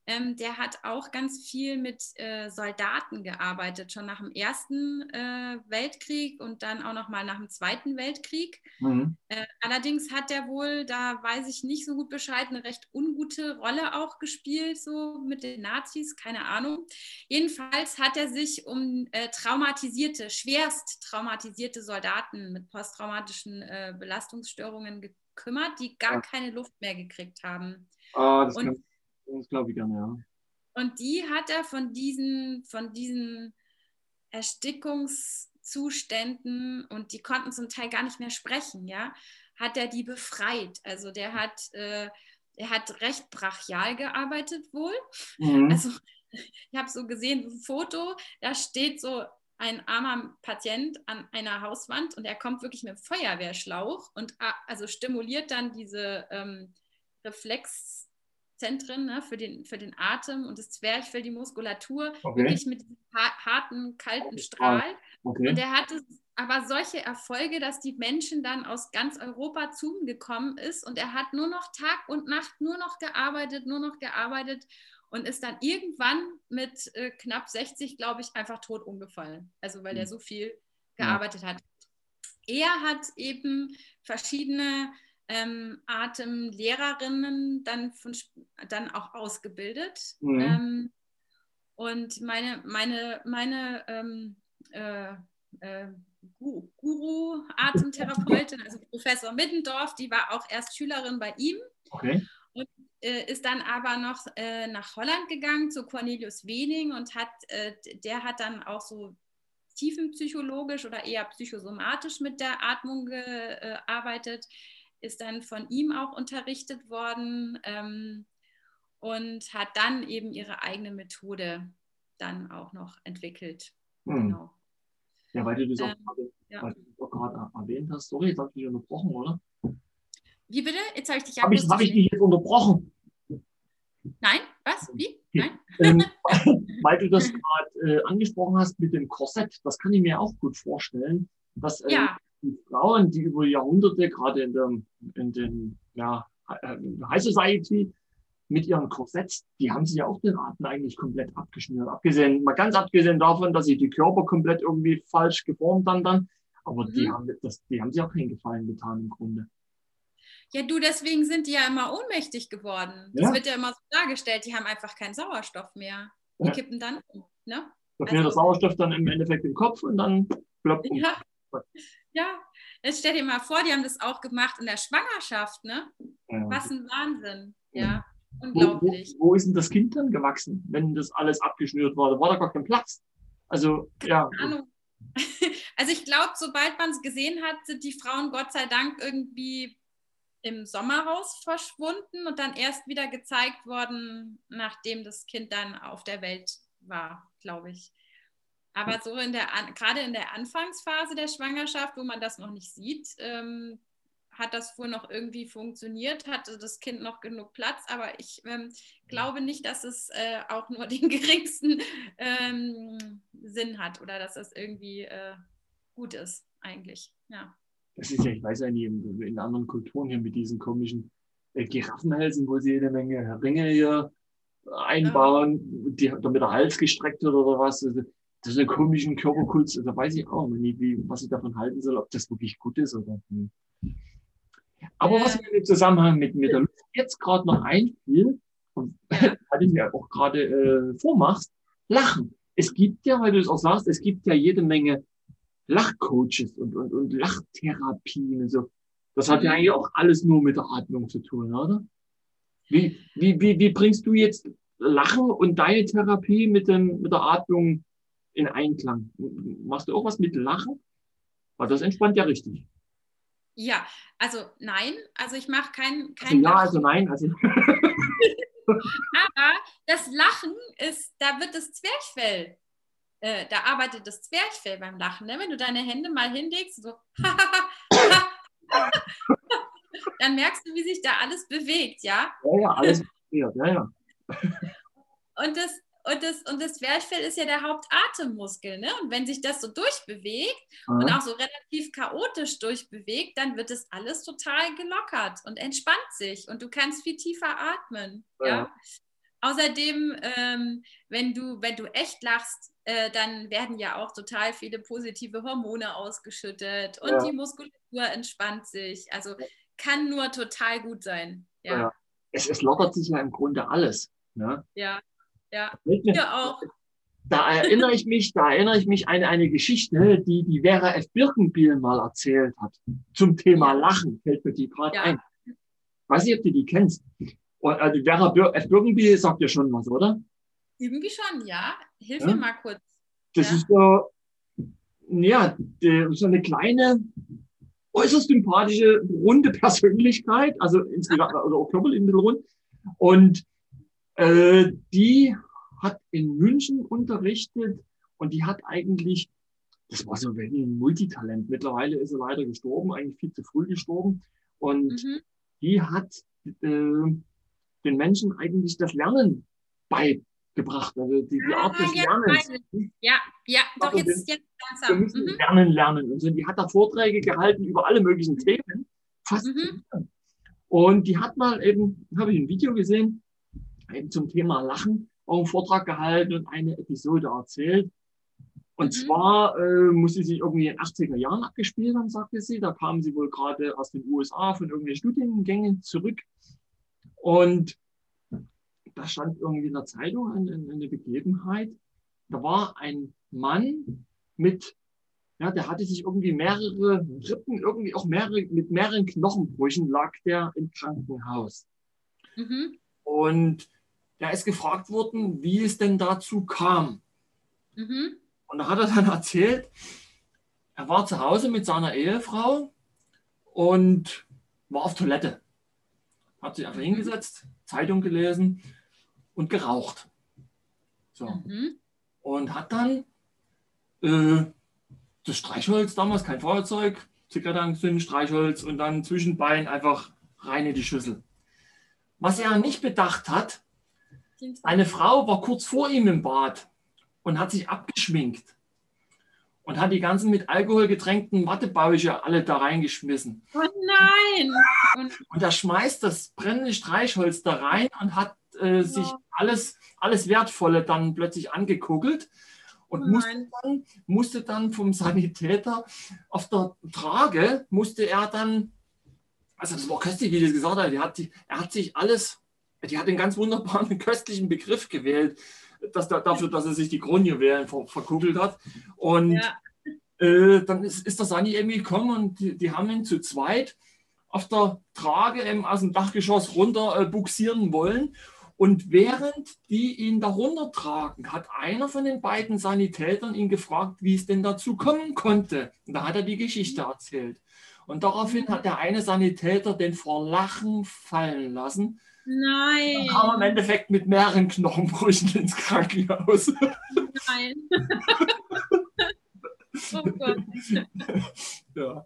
Ähm, der hat auch ganz viel mit äh, Soldaten gearbeitet, schon nach dem Ersten äh, Weltkrieg und dann auch noch mal nach dem Zweiten Weltkrieg. Mhm. Äh, allerdings hat er wohl, da weiß ich nicht so gut Bescheid, eine recht ungute Rolle auch gespielt, so mit den Nazis, keine Ahnung. Jedenfalls hat er sich um äh, traumatisierte, schwerst traumatisierte Soldaten mit posttraumatischen äh, Belastungsstörungen gekümmert, die gar ja. keine Luft mehr gekriegt haben.
Ah, das und, das glaube ich gerne, ja.
Und die hat er von diesen, von diesen Erstickungszuständen und die konnten zum Teil gar nicht mehr sprechen, ja, hat er die befreit. Also der hat, äh, der hat recht brachial gearbeitet wohl. Mhm. Also ich habe so gesehen, ein Foto, da steht so ein armer Patient an einer Hauswand und er kommt wirklich mit dem Feuerwehrschlauch und also stimuliert dann diese ähm, Reflex Zentren ne, für, den, für den Atem und das Zwerchfell, die Muskulatur, okay. wirklich mit diesem harten, kalten Strahl. Okay. Und er hatte aber solche Erfolge, dass die Menschen dann aus ganz Europa zu ihm gekommen ist und er hat nur noch Tag und Nacht nur noch gearbeitet, nur noch gearbeitet und ist dann irgendwann mit äh, knapp 60, glaube ich, einfach tot umgefallen. Also weil er hm. so viel gearbeitet hat. Er hat eben verschiedene ähm, Atemlehrerinnen dann, von, dann auch ausgebildet. Mhm. Ähm, und meine, meine, meine ähm, äh, äh, Guru-Atemtherapeutin, also Professor Middendorf, die war auch erst Schülerin bei ihm.
Okay.
Und äh, ist dann aber noch äh, nach Holland gegangen zu Cornelius Wening und hat, äh, der hat dann auch so tiefenpsychologisch oder eher psychosomatisch mit der Atmung gearbeitet ist dann von ihm auch unterrichtet worden ähm, und hat dann eben ihre eigene Methode dann auch noch entwickelt.
Hm. Genau. Ja, weil du das ähm, auch ja. gerade erwähnt hast. Sorry, jetzt habe ich dich unterbrochen, oder?
Wie bitte? Jetzt habe ich dich
Habe ich, hab ich dich jetzt unterbrochen?
Nein, was? Wie?
Nein? Ähm, weil du das gerade äh, angesprochen hast mit dem Korsett, das kann ich mir auch gut vorstellen, dass äh, ja die Frauen, die über Jahrhunderte, gerade in, der, in den ja, High Society, mit ihren Korsetts, die haben sich ja auch den Atem eigentlich komplett abgeschnürt. Abgesehen, mal ganz abgesehen davon, dass sie die Körper komplett irgendwie falsch geformt haben dann. Aber mhm. die, haben, das, die haben sich auch keinen Gefallen getan im Grunde.
Ja, du, deswegen sind die ja immer ohnmächtig geworden. Das ja. wird ja immer so dargestellt, die haben einfach keinen Sauerstoff mehr. Die ja. kippen dann um. Ne?
Da also, der Sauerstoff dann im Endeffekt im Kopf und dann ploppt
ja. Ja, jetzt stell dir mal vor, die haben das auch gemacht in der Schwangerschaft, ne? Ja. Was ein Wahnsinn. Ja, unglaublich.
Wo, wo, wo, ist denn das Kind dann gewachsen, wenn das alles abgeschnürt war? Da war da gar kein Platz. Also, ja. Ahnung.
Also ich glaube, sobald man es gesehen hat, sind die Frauen Gott sei Dank irgendwie im Sommerhaus verschwunden und dann erst wieder gezeigt worden, nachdem das Kind dann auf der Welt war, glaube ich. Aber so in der, gerade in der Anfangsphase der Schwangerschaft, wo man das noch nicht sieht, ähm, hat das wohl noch irgendwie funktioniert, hatte das Kind noch genug Platz, aber ich ähm, glaube nicht, dass es äh, auch nur den geringsten ähm, Sinn hat oder dass das irgendwie äh, gut ist, eigentlich. Ja.
Das ist ja, ich weiß ja nicht, in, in anderen Kulturen hier mit diesen komischen äh, Giraffenhälsen, wo sie jede Menge Ringe hier einbauen, die, damit der Hals gestreckt wird oder was. Also, das ist eine komische Körperkultur, da weiß ich auch nicht, wie, was ich davon halten soll, ob das wirklich gut ist oder nicht. Aber was mir im Zusammenhang mit, mit der Luft jetzt gerade noch einfiel, und was du mir auch gerade äh, vormachst, Lachen. Es gibt ja, weil du es auch sagst, es gibt ja jede Menge Lachcoaches und, und, und Lachtherapien und so. Das hat ja mhm. eigentlich auch alles nur mit der Atmung zu tun, oder? Wie, wie, wie, wie bringst du jetzt Lachen und deine Therapie mit, dem, mit der Atmung in Einklang? Machst du auch was mit Lachen? Weil das entspannt ja richtig.
Ja, also nein, also ich mache kein,
kein. Also ja, also nein, also.
Aber das Lachen ist, da wird das Zwerchfell, äh, da arbeitet das Zwerchfell beim Lachen. Ne? Wenn du deine Hände mal hinlegst, so, dann merkst du, wie sich da alles bewegt, ja?
Ja, ja, alles bewegt, ja, ja.
Und das, und das, und das Zwerchfell ist ja der Hauptatemmuskel. Ne? Und wenn sich das so durchbewegt Aha. und auch so relativ chaotisch durchbewegt, dann wird das alles total gelockert und entspannt sich. Und du kannst viel tiefer atmen. Ja. ja? Außerdem, ähm, wenn, du, wenn du echt lachst, äh, dann werden ja auch total viele positive Hormone ausgeschüttet und ja. die Muskulatur entspannt sich. Also kann nur total gut sein. Ja. ja.
Es, es lockert sich ja im Grunde alles.
Ne? Ja. Ja, wir auch.
Da erinnere ich mich, da erinnere ich mich an eine Geschichte, die die Vera F. Birkenbiel mal erzählt hat. Zum Thema Lachen fällt mir die gerade ja. ein. Weiß nicht, ob du die kennst. Und, also Vera F. Birkenbiel sagt ja schon was, oder?
Irgendwie schon, ja. Hilf ja? mir mal kurz.
Das ja. ist so, ja, so eine kleine, äußerst sympathische, runde Persönlichkeit, also insgesamt, also auch körperlich ein bisschen rund. Und äh, die hat in München unterrichtet und die hat eigentlich, das war so ein Multitalent. Mittlerweile ist er leider gestorben, eigentlich viel zu früh gestorben. Und mhm. die hat äh, den Menschen eigentlich das Lernen beigebracht, also die, die Art des
ja, Lernens. Ja, ja, doch also jetzt, jetzt
langsam. Wir müssen mhm. lernen, lernen. Und so, die hat da Vorträge gehalten über alle möglichen Themen. Fast. Mhm. Und die hat mal eben, habe ich ein Video gesehen, eben zum Thema Lachen auch einen Vortrag gehalten und eine Episode erzählt. Und mhm. zwar äh, muss sie sich irgendwie in den 80er Jahren abgespielt haben, sagte sie. Da kamen sie wohl gerade aus den USA von irgendwelchen Studiengängen zurück. Und da stand irgendwie in der Zeitung eine, eine Begebenheit. Da war ein Mann mit, ja, der hatte sich irgendwie mehrere Rippen, irgendwie auch mehrere, mit mehreren Knochenbrüchen lag der im Krankenhaus. Mhm. Und da ist gefragt worden, wie es denn dazu kam. Mhm. Und da hat er dann erzählt, er war zu Hause mit seiner Ehefrau und war auf Toilette. Hat sich einfach hingesetzt, Zeitung gelesen und geraucht. So. Mhm. Und hat dann äh, das Streichholz damals, kein Feuerzeug, Zigarette Streichholz und dann zwischen Beinen einfach rein in die Schüssel. Was er nicht bedacht hat, eine Frau war kurz vor ihm im Bad und hat sich abgeschminkt und hat die ganzen mit Alkohol getränkten Wattebäuche alle da reingeschmissen.
Oh nein!
Und, und er schmeißt das brennende Streichholz da rein und hat äh, oh. sich alles, alles Wertvolle dann plötzlich angekuggelt und oh musste dann, musste dann vom Sanitäter auf der Trage, musste er dann also das war köstlich, wie das gesagt hat. Er hat, er hat sich alles, die hat einen ganz wunderbaren, köstlichen Begriff gewählt, dass, dafür, dass er sich die Kronjuwelen ver, verkugelt hat. Und ja. äh, dann ist, ist der Sani irgendwie gekommen und die, die, haben ihn zu zweit auf der Trage eben aus dem Dachgeschoss runter äh, buxieren wollen. Und während die ihn da runtertragen, hat einer von den beiden Sanitätern ihn gefragt, wie es denn dazu kommen konnte. Und da hat er die Geschichte erzählt. Und daraufhin hat der eine Sanitäter den vor Lachen fallen lassen.
Nein.
Dann kam er im Endeffekt mit mehreren Knochenbrüchen ins Krankenhaus. Nein. oh Gott. Ja.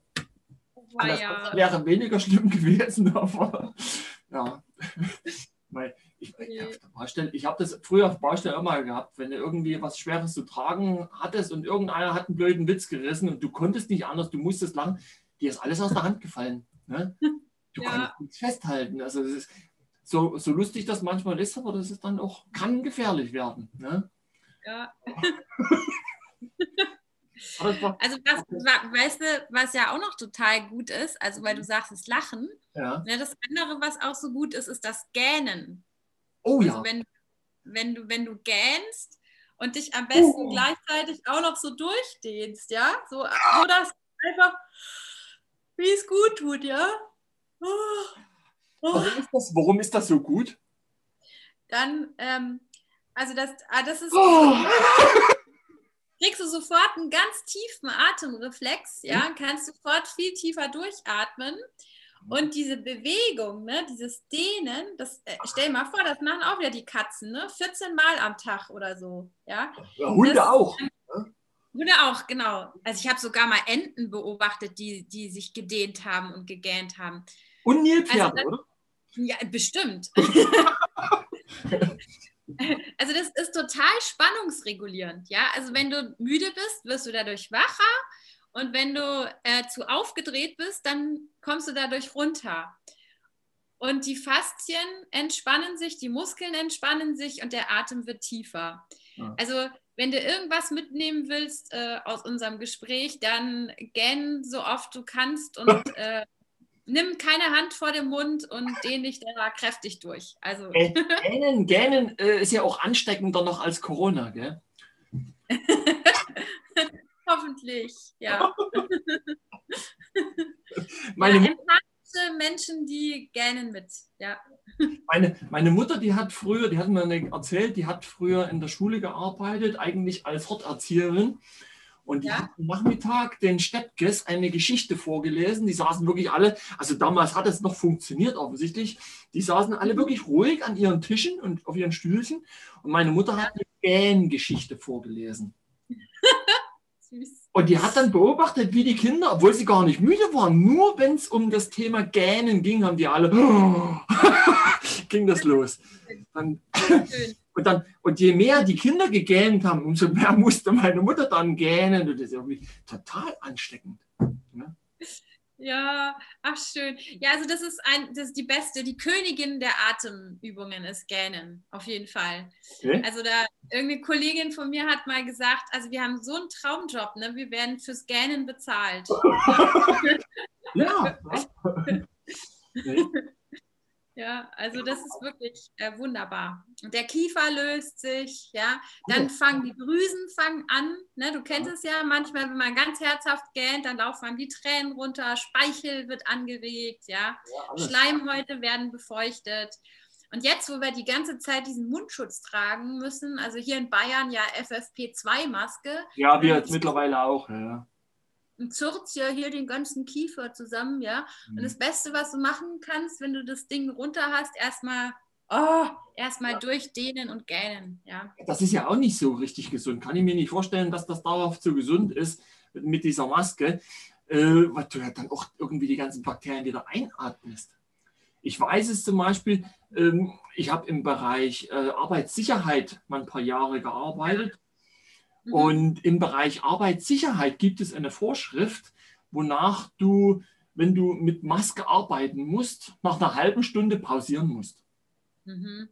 Oh, das ja. wäre weniger schlimm gewesen, aber ja. Ich, ich, ich habe das früher auf Baustelle immer gehabt, wenn du irgendwie was Schweres zu tragen hattest und irgendeiner hat einen blöden Witz gerissen und du konntest nicht anders, du musstest lang, dir ist alles aus der Hand gefallen. Ne? Du ja. kannst nichts festhalten. Also es ist so, so lustig das manchmal ist, aber das ist dann auch, kann gefährlich werden. Ne?
Ja. Also was, weißt du, was ja auch noch total gut ist, also weil du sagst, das Lachen. Ja. ja. Das andere, was auch so gut ist, ist das Gähnen.
Oh
ja.
Also
wenn, wenn, du, wenn du gähnst und dich am besten oh. gleichzeitig auch noch so durchdehnst, ja, so, so dass einfach, wie es gut tut, ja. Oh.
Oh. Warum, ist das, warum ist das so gut?
Dann, ähm, also das, ah, das ist. Oh. Kriegst du sofort einen ganz tiefen Atemreflex, ja, mhm. kannst sofort viel tiefer durchatmen. Und diese Bewegung, ne, dieses Dehnen, das äh, stell dir mal vor, das machen auch wieder die Katzen, ne? 14 Mal am Tag oder so. Ja,
ja Hunde das, auch.
Ne? Hunde auch, genau. Also ich habe sogar mal Enten beobachtet, die, die sich gedehnt haben und gegähnt haben.
Und Nilpferde, also oder?
Ja, bestimmt. also das ist total spannungsregulierend, ja. Also wenn du müde bist, wirst du dadurch wacher und wenn du äh, zu aufgedreht bist, dann kommst du dadurch runter. Und die Faszien entspannen sich, die Muskeln entspannen sich und der Atem wird tiefer. Ja. Also wenn du irgendwas mitnehmen willst äh, aus unserem Gespräch, dann gähn so oft du kannst und äh, nimm keine Hand vor dem Mund und dehn dich da kräftig durch. Also.
Äh, gähnen, gähnen äh, ist ja auch ansteckender noch als Corona, gell?
Hoffentlich, ja.
Meine
ja, Menschen, die gähnen mit, ja.
Meine, meine Mutter, die hat früher, die hat mir erzählt, die hat früher in der Schule gearbeitet, eigentlich als Horterzieherin. Und die ja. hat am Nachmittag den Steppkes eine Geschichte vorgelesen. Die saßen wirklich alle, also damals hat es noch funktioniert offensichtlich. Die saßen alle mhm. wirklich ruhig an ihren Tischen und auf ihren Stühlchen. Und meine Mutter hat eine Gähn-Geschichte vorgelesen. Und die hat dann beobachtet, wie die Kinder, obwohl sie gar nicht müde waren, nur wenn es um das Thema Gähnen ging, haben die alle, ging das los. Dann, und, dann, und je mehr die Kinder gegähnt haben, umso mehr musste meine Mutter dann gähnen. Und das ist irgendwie total ansteckend. Ne?
Ja, ach schön. Ja, also das ist ein, das ist die beste, die Königin der Atemübungen ist Gähnen, auf jeden Fall. Okay. Also da irgendeine Kollegin von mir hat mal gesagt, also wir haben so einen Traumjob, ne? Wir werden fürs Gähnen bezahlt.
ja.
ja. Ja, also das ist wirklich äh, wunderbar. Und der Kiefer löst sich, ja. Dann fangen die Drüsen fangen an. Ne? Du kennst es ja manchmal, wenn man ganz herzhaft gähnt, dann laufen die Tränen runter, Speichel wird angeregt, ja. ja Schleimhäute werden befeuchtet. Und jetzt, wo wir die ganze Zeit diesen Mundschutz tragen müssen, also hier in Bayern ja FFP2-Maske.
Ja, wir jetzt mittlerweile auch, ja
und zurzt ja hier den ganzen Kiefer zusammen, ja. Und das mhm. Beste, was du machen kannst, wenn du das Ding runter hast, erstmal oh, erstmal ja. durchdehnen und gähnen, ja.
Das ist ja auch nicht so richtig gesund. Kann ich mir nicht vorstellen, dass das dauerhaft so gesund ist mit dieser Maske, äh, weil du ja dann auch irgendwie die ganzen Bakterien wieder einatmest. Ich weiß es zum Beispiel, ähm, ich habe im Bereich äh, Arbeitssicherheit mal ein paar Jahre gearbeitet Mhm. Und im Bereich Arbeitssicherheit gibt es eine Vorschrift, wonach du, wenn du mit Maske arbeiten musst, nach einer halben Stunde pausieren musst. Mhm.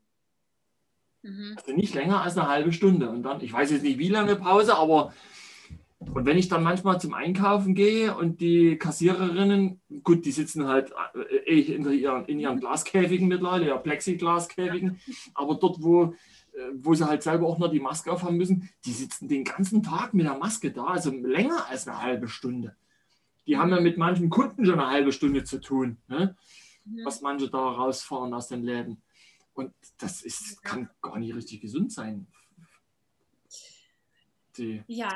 Mhm. Also nicht länger als eine halbe Stunde. Und dann, ich weiß jetzt nicht, wie lange Pause, aber und wenn ich dann manchmal zum Einkaufen gehe und die Kassiererinnen, gut, die sitzen halt äh, in, ihren, in ihren Glaskäfigen mittlerweile, ja, Plexiglaskäfigen, aber dort, wo wo sie halt selber auch noch die Maske aufhaben müssen, die sitzen den ganzen Tag mit der Maske da, also länger als eine halbe Stunde. Die haben ja mit manchen Kunden schon eine halbe Stunde zu tun, ne? ja. was manche da rausfahren aus den Läden. Und das ist, kann gar nicht richtig gesund sein.
Die. Ja.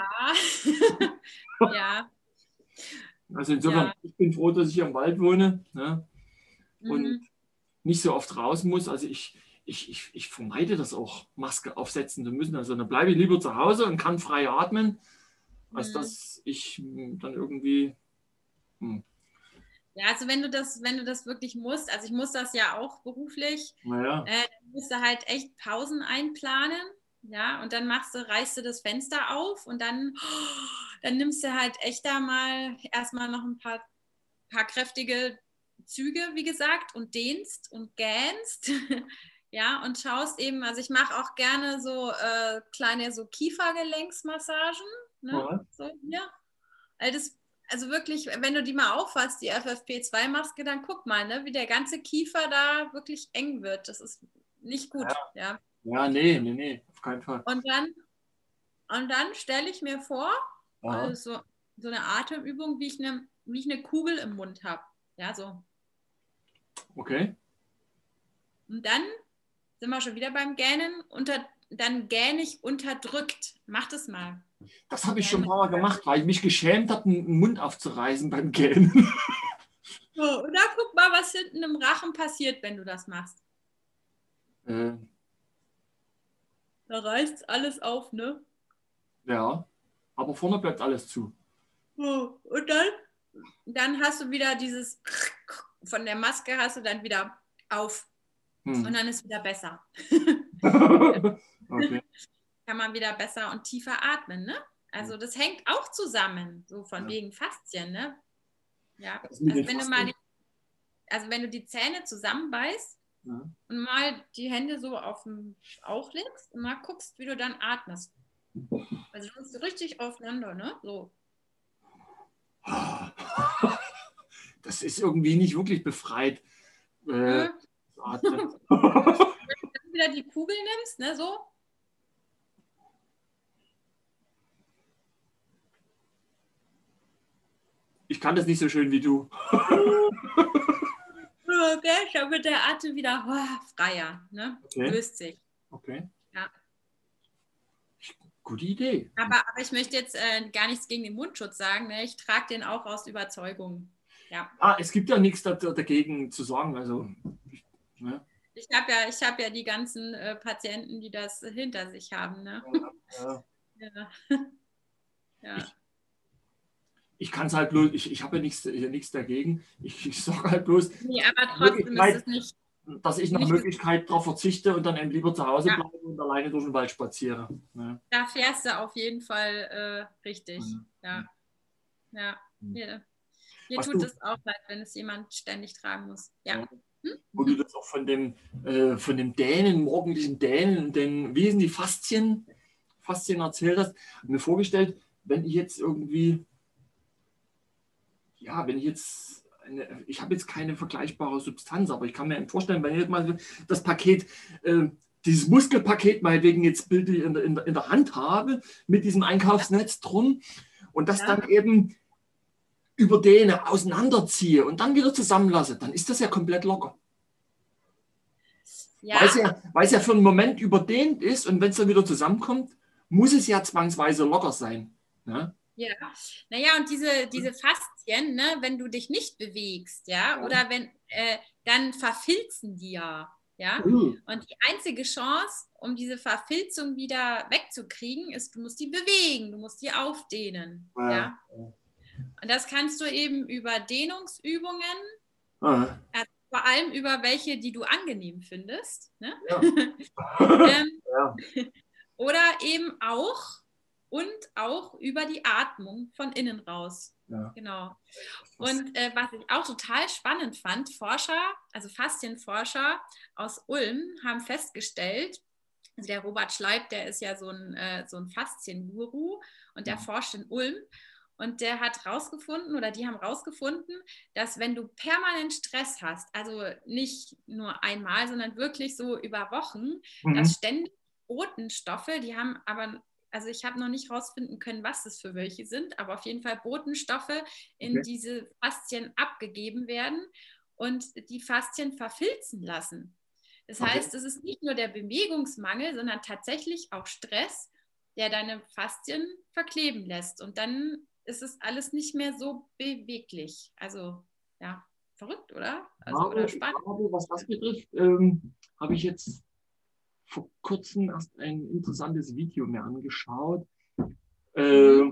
ja.
Also insofern, ja. ich bin froh, dass ich hier im Wald wohne ne? und mhm. nicht so oft raus muss. Also ich, ich, ich, ich vermeide das auch, Maske aufsetzen zu müssen. Also dann bleibe ich lieber zu Hause und kann frei atmen, als mhm. dass ich hm, dann irgendwie.
Hm. Ja, also wenn du das, wenn du das wirklich musst, also ich muss das ja auch beruflich,
naja.
äh, musst du halt echt Pausen einplanen. Ja, und dann machst du, reißt du das Fenster auf und dann, dann nimmst du halt echt da mal erstmal noch ein paar, paar kräftige Züge, wie gesagt, und dehnst und gähnst. Ja, und schaust eben, also ich mache auch gerne so äh, kleine so Kiefergelenksmassagen. Ne? So hier. Weil das, also wirklich, wenn du die mal auffasst, die FFP2-Maske, dann guck mal, ne, wie der ganze Kiefer da wirklich eng wird. Das ist nicht gut. Ja,
ja. ja nee, nee, nee, auf keinen Fall.
Und dann, und dann stelle ich mir vor, also so eine Atemübung, wie ich eine, wie ich eine Kugel im Mund habe. Ja, so.
Okay.
Und dann sind wir schon wieder beim Gähnen. Unter, dann gähne ich unterdrückt. Mach das mal.
Das habe ich schon ein paar Mal gemacht, weil ich mich geschämt habe, den Mund aufzureißen beim Gähnen.
So, und dann guck mal, was hinten im Rachen passiert, wenn du das machst. Äh. Da reißt alles auf, ne?
Ja, aber vorne bleibt alles zu.
So, und dann, dann hast du wieder dieses von der Maske hast du dann wieder auf. Hm. Und dann ist wieder besser. okay. Kann man wieder besser und tiefer atmen, ne? Also das hängt auch zusammen, so von ja. wegen Faszien, ne? Ja. Also wenn du mal die, also wenn du die Zähne zusammenbeißt ja. und mal die Hände so auf dem Bauch legst und mal guckst, wie du dann atmest. Also du bist richtig aufeinander, ne? So.
Das ist irgendwie nicht wirklich befreit. Äh,
ja. Wenn du wieder die Kugel nimmst, ne, so.
Ich kann das nicht so schön wie du.
okay, schon wird der Atem wieder oh, freier, ne? Okay. Löst sich.
Okay. Ja. Gute Idee.
Aber, aber ich möchte jetzt äh, gar nichts gegen den Mundschutz sagen. Ne? Ich trage den auch aus Überzeugung. Ja.
Ah, es gibt ja nichts dagegen zu sagen. Also,
ne? Ich habe ja, hab ja die ganzen äh, Patienten, die das hinter sich haben. Ne? Ja. ja.
ja. Ich, ich kann es halt bloß, ich, ich habe ja nichts, nichts dagegen. Ich, ich sage halt bloß.
Nee, aber trotzdem ist es nicht
dass ich nach Möglichkeit darauf verzichte und dann eben lieber zu Hause ja. bleibe und alleine durch den Wald spaziere.
Ja. Da fährst du auf jeden Fall äh, richtig. Ja. Ja. Mir, mir tut es auch leid, wenn es jemand ständig tragen muss. Ja.
Hm? Wo du das auch von dem, äh, von dem Dänen, morgendlichen Dänen, den, wie sind die Faszien, Faszien erzählt hast, mir vorgestellt, wenn ich jetzt irgendwie, ja, wenn ich jetzt eine, ich habe jetzt keine vergleichbare Substanz, aber ich kann mir vorstellen, wenn ich jetzt mal das Paket, äh, dieses Muskelpaket meinetwegen jetzt bildlich in, in, in, der Hand habe, mit diesem Einkaufsnetz drum und das ja. dann eben über den auseinanderziehe und dann wieder zusammenlasse, dann ist das ja komplett locker. Ja. Weil, es ja, weil es ja für einen Moment überdehnt ist und wenn es dann wieder zusammenkommt, muss es ja zwangsweise locker sein. Ne?
Ja, naja, und diese, diese Faszien, ne, wenn du dich nicht bewegst, ja, oder wenn, äh, dann verfilzen die ja. Ja? Mhm. Und die einzige Chance, um diese Verfilzung wieder wegzukriegen, ist, du musst die bewegen, du musst die aufdehnen. Ja. ja? Und das kannst du eben über Dehnungsübungen, also vor allem über welche, die du angenehm findest. Ne? Ja. ähm, ja. Oder eben auch und auch über die Atmung von innen raus. Ja. Genau. Und äh, was ich auch total spannend fand, Forscher, also Faszienforscher aus Ulm haben festgestellt, also der Robert Schleib, der ist ja so ein, äh, so ein Faszienguru und der ja. forscht in Ulm. Und der hat rausgefunden oder die haben rausgefunden, dass wenn du permanent Stress hast, also nicht nur einmal, sondern wirklich so über Wochen, mhm. dass ständig Botenstoffe, die haben aber also ich habe noch nicht herausfinden können, was das für welche sind, aber auf jeden Fall Botenstoffe in okay. diese Faszien abgegeben werden und die Faszien verfilzen lassen. Das okay. heißt, es ist nicht nur der Bewegungsmangel, sondern tatsächlich auch Stress, der deine Faszien verkleben lässt. Und dann ist es alles nicht mehr so beweglich. Also ja, verrückt, oder? Also,
aber, oder spannend. Aber was das betrifft, ähm, habe ich jetzt vor kurzem erst ein interessantes Video mir angeschaut. Äh,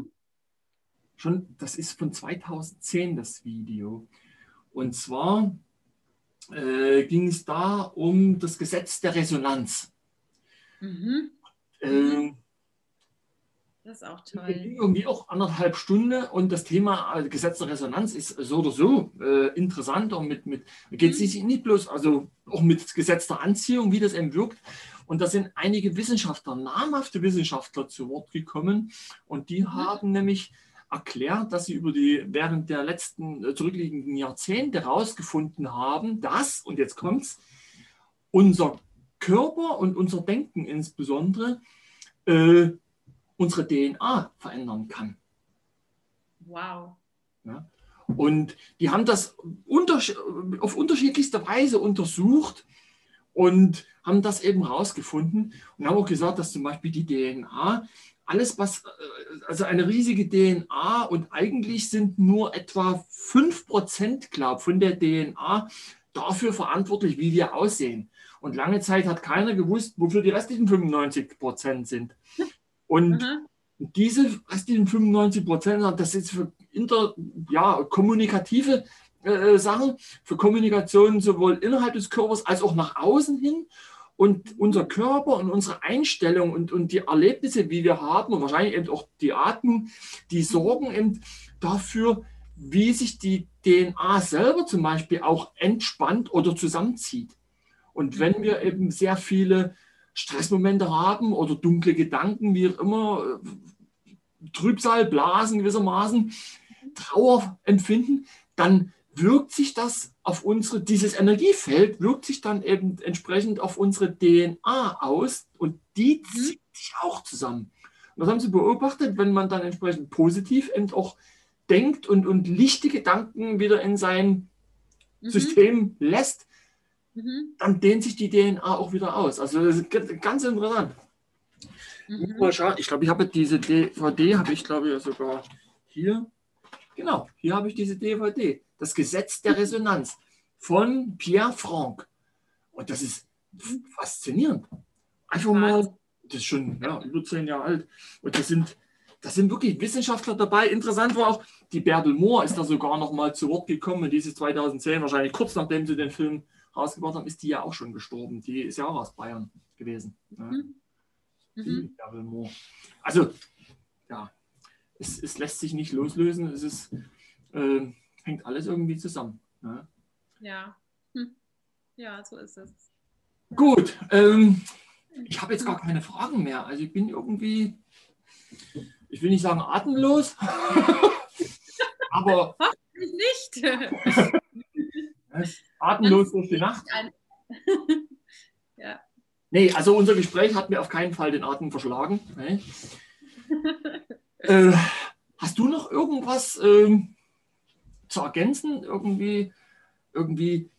schon, das ist von 2010 das Video. Und zwar äh, ging es da um das Gesetz der Resonanz. Mhm. Äh,
das ist auch toll.
Irgendwie auch anderthalb Stunden und das Thema also Gesetz der Resonanz ist so oder so äh, interessant und mit, mit geht es mhm. nicht bloß, also auch mit Gesetz der Anziehung, wie das eben wirkt. Und da sind einige Wissenschaftler, namhafte Wissenschaftler zu Wort gekommen und die mhm. haben nämlich erklärt, dass sie über die während der letzten äh, zurückliegenden Jahrzehnte herausgefunden haben, dass, und jetzt kommt's, unser Körper und unser Denken insbesondere äh, unsere DNA verändern kann.
Wow.
Ja. Und die haben das unters auf unterschiedlichste Weise untersucht und haben das eben herausgefunden und haben auch gesagt, dass zum Beispiel die DNA, alles was, äh, also eine riesige DNA und eigentlich sind nur etwa 5%, glaube von der DNA dafür verantwortlich, wie wir aussehen. Und lange Zeit hat keiner gewusst, wofür die restlichen 95 Prozent sind. Und mhm. diese restlichen 95 Prozent, das ist für inter, ja, kommunikative äh, Sachen, für Kommunikation sowohl innerhalb des Körpers als auch nach außen hin. Und unser Körper und unsere Einstellung und, und die Erlebnisse, wie wir haben, und wahrscheinlich eben auch die Atmung, die sorgen eben dafür, wie sich die DNA selber zum Beispiel auch entspannt oder zusammenzieht. Und wenn wir eben sehr viele Stressmomente haben oder dunkle Gedanken, wie auch immer, Trübsal, Blasen gewissermaßen, Trauer empfinden, dann wirkt sich das auf unsere, dieses Energiefeld wirkt sich dann eben entsprechend auf unsere DNA aus und die mhm. zieht sich auch zusammen. Und das haben sie beobachtet, wenn man dann entsprechend positiv eben auch denkt und, und lichte Gedanken wieder in sein mhm. System lässt, mhm. dann dehnt sich die DNA auch wieder aus. Also das ist ganz interessant. Mhm. Mal schauen. Ich glaube, ich habe diese DVD, habe ich glaube ich sogar hier. Genau, hier habe ich diese DVD. Das Gesetz der Resonanz von Pierre Franck. Und das ist faszinierend. Einfach mal, das ist schon ja, über zehn Jahre alt. Und das sind, das sind wirklich Wissenschaftler dabei. Interessant war auch, die Bärbel Mohr ist da sogar noch mal zu Wort gekommen. Dieses 2010, wahrscheinlich kurz nachdem sie den Film rausgebracht haben, ist die ja auch schon gestorben. Die ist ja auch aus Bayern gewesen. Ne? Mhm. Mhm. Also, ja, es, es, lässt sich nicht loslösen. Es ist, äh, hängt alles irgendwie zusammen.
Ne? Ja. Hm. Ja, so ist es.
Gut. Ähm, ich habe jetzt gar keine Fragen mehr. Also ich bin irgendwie, ich will nicht sagen atemlos, aber.
Hoffentlich nicht.
Atemlos durch die Nacht.
ja.
Nee, also unser Gespräch hat mir auf keinen Fall den Atem verschlagen. Nee. äh, hast du noch irgendwas ähm, zu ergänzen? Irgendwie, irgendwie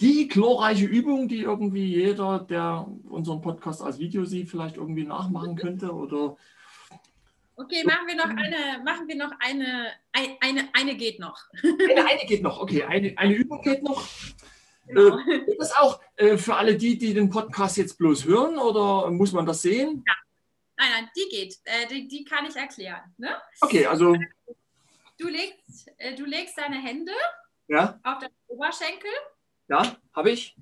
die glorreiche Übung, die irgendwie jeder, der unseren Podcast als Video sieht, vielleicht irgendwie nachmachen könnte? Oder
Okay, machen wir noch eine, machen wir noch eine, eine, eine geht noch.
Eine, eine geht noch, okay, eine, eine Übung geht noch. Genau. Äh, das auch äh, für alle die, die den Podcast jetzt bloß hören oder muss man das sehen? Ja.
Nein, nein, die geht. Äh, die, die, kann ich erklären. Ne?
Okay, also.
Du legst, äh, du legst deine Hände
ja?
auf deinen Oberschenkel.
Ja, habe ich.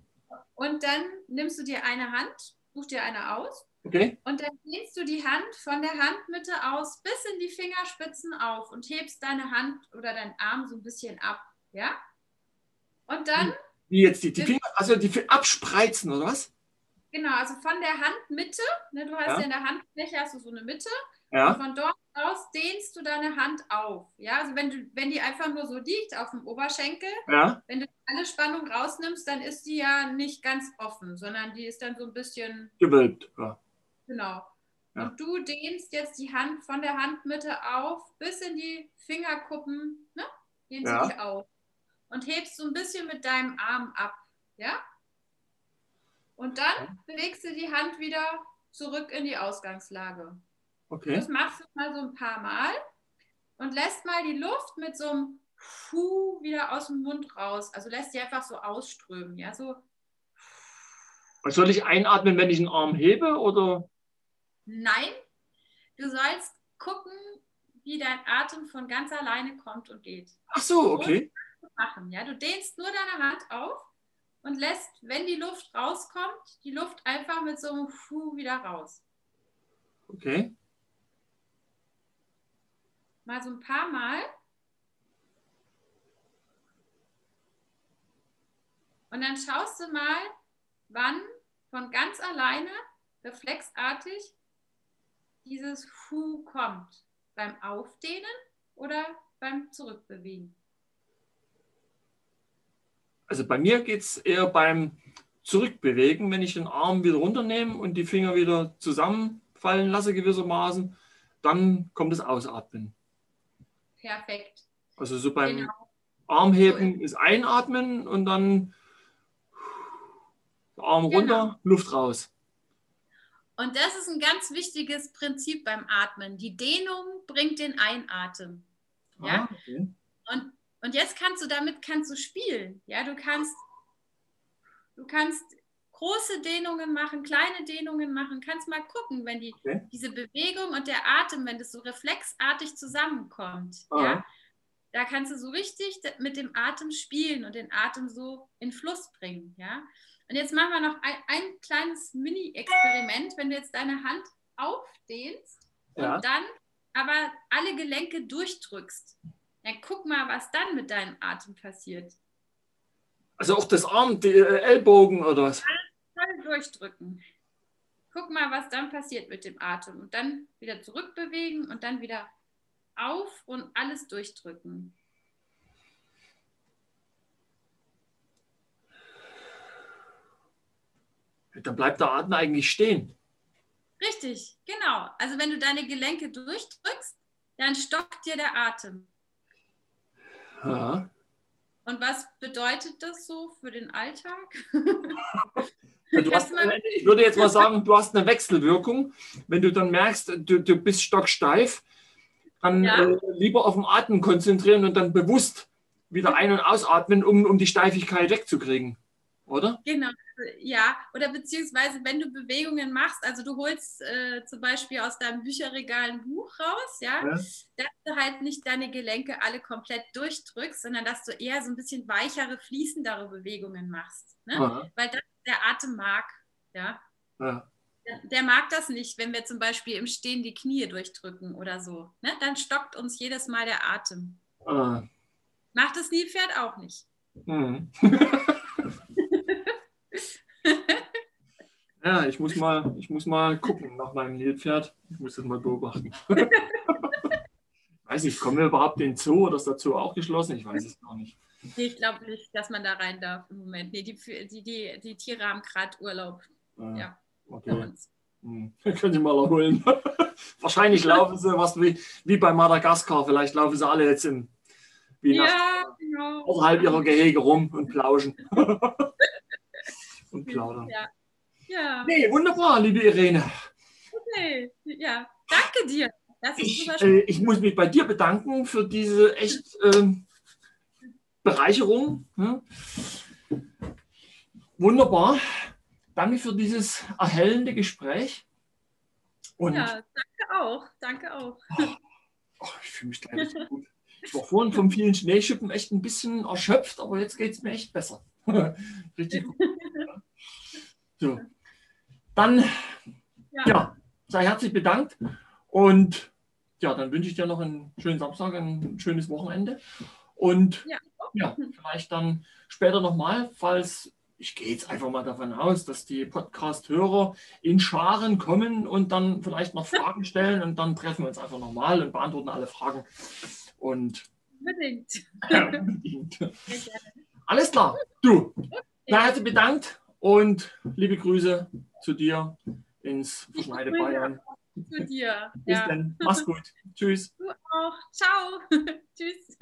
Und dann nimmst du dir eine Hand, such dir eine aus
Okay.
Und dann lehnst du die Hand von der Handmitte aus bis in die Fingerspitzen auf und hebst deine Hand oder deinen Arm so ein bisschen ab. Ja? Und dann.
Wie jetzt die, die Finger, also die abspreizen oder was?
Genau, also von der Handmitte, ne, du hast ja. ja in der Handfläche hast du so eine Mitte.
Ja.
Und von dort aus dehnst du deine Hand auf. Ja, also wenn, du, wenn die einfach nur so liegt auf dem Oberschenkel,
ja.
wenn du alle Spannung rausnimmst, dann ist die ja nicht ganz offen, sondern die ist dann so ein bisschen
gewölbt. Ja.
Genau. Ja. Und du dehnst jetzt die Hand von der Handmitte auf bis in die Fingerkuppen, ne? Dehnst ja. dich auf. Und hebst so ein bisschen mit deinem Arm ab. Ja? Und dann bewegst du die Hand wieder zurück in die Ausgangslage.
Okay.
Das machst du mal so ein paar Mal und lässt mal die Luft mit so einem Fu wieder aus dem Mund raus. Also lässt die einfach so ausströmen. Ja, so.
Soll ich einatmen, wenn ich einen Arm hebe oder?
Nein, du sollst gucken, wie dein Atem von ganz alleine kommt und geht.
Ach so, okay.
Machen, ja? Du dehnst nur deine Hand auf und lässt, wenn die Luft rauskommt, die Luft einfach mit so einem Fu wieder raus.
Okay.
Mal so ein paar Mal. Und dann schaust du mal, wann von ganz alleine, reflexartig, dieses Fu kommt. Beim Aufdehnen oder beim Zurückbewegen?
Also bei mir geht es eher beim Zurückbewegen, wenn ich den Arm wieder runternehme und die Finger wieder zusammenfallen lasse gewissermaßen, dann kommt das Ausatmen.
Perfekt.
Also so beim genau. Armheben ist Einatmen und dann Arm genau. runter, Luft raus.
Und das ist ein ganz wichtiges Prinzip beim Atmen. Die Dehnung bringt den Einatmen. Ja? Ah, okay. und, und jetzt kannst du damit kannst du spielen. Ja, du kannst, du kannst große Dehnungen machen, kleine Dehnungen machen. Kannst mal gucken, wenn die, okay. diese Bewegung und der Atem, wenn das so reflexartig zusammenkommt. Ah. Ja, da kannst du so richtig mit dem Atem spielen und den Atem so in Fluss bringen. Ja, und jetzt machen wir noch ein, ein kleines Mini-Experiment, wenn du jetzt deine Hand aufdehnst ja. und dann aber alle Gelenke durchdrückst. Dann guck mal, was dann mit deinem Atem passiert.
Also auch das Arm, die äh, Ellbogen oder was?
Voll durchdrücken. Guck mal, was dann passiert mit dem Atem. Und dann wieder zurückbewegen und dann wieder auf und alles durchdrücken.
Dann bleibt der Atem eigentlich stehen.
Richtig, genau. Also wenn du deine Gelenke durchdrückst, dann stockt dir der Atem. Ja. Und was bedeutet das so für den Alltag?
Hast, ich würde jetzt mal sagen, du hast eine Wechselwirkung. Wenn du dann merkst, du, du bist stocksteif, dann ja. äh, lieber auf den Atem konzentrieren und dann bewusst wieder ein- und ausatmen, um, um die Steifigkeit wegzukriegen oder?
Genau, ja. Oder beziehungsweise, wenn du Bewegungen machst, also du holst äh, zum Beispiel aus deinem Bücherregal ein Buch raus, ja, ja, dass du halt nicht deine Gelenke alle komplett durchdrückst, sondern dass du eher so ein bisschen weichere, fließendere Bewegungen machst. Ne? Weil das der Atem mag, ja. ja. Der, der mag das nicht, wenn wir zum Beispiel im Stehen die Knie durchdrücken oder so. Ne? Dann stockt uns jedes Mal der Atem. Ah. Macht das Nilpferd auch nicht. Mhm.
Ja, ich muss mal, ich muss mal gucken nach meinem Nilpferd. Ich muss das mal beobachten. weiß nicht, kommen wir überhaupt in den Zoo oder ist der Zoo auch geschlossen? Ich weiß es gar nicht.
ich glaube nicht, dass man da rein darf im Moment. Nee, die, die, die, die Tiere haben gerade Urlaub. Ah, ja,
okay. Hm. Können Sie mal erholen. Wahrscheinlich laufen sie was wie, wie bei Madagaskar. Vielleicht laufen sie alle jetzt im, wie ja, nach, genau. außerhalb ihrer Gehege rum und plauschen. und plaudern. Ja. Ja. Nee, wunderbar, liebe Irene.
Okay, ja, danke dir.
Ich, äh, ich, muss mich bei dir bedanken für diese echt äh, Bereicherung. Ja. Wunderbar. Danke für dieses erhellende Gespräch.
Und ja, danke auch. Danke auch. Oh,
oh, ich fühle mich gleich so gut. Ich war vorhin von vielen Schneeschippen echt ein bisschen erschöpft, aber jetzt geht es mir echt besser. Richtig gut. So. Dann, ja. ja, sei herzlich bedankt und ja, dann wünsche ich dir noch einen schönen Samstag, ein schönes Wochenende und ja, ja vielleicht dann später nochmal, falls ich gehe jetzt einfach mal davon aus, dass die Podcast-Hörer in Scharen kommen und dann vielleicht noch Fragen stellen und dann treffen wir uns einfach nochmal und beantworten alle Fragen. Und unbedingt. Ja, unbedingt. Alles klar. Du, okay. herzlich bedankt und liebe Grüße zu dir ins verschneite Bayern.
Zu dir.
Bis ja. dann. Mach's gut. Tschüss.
Du auch. Ciao. Tschüss.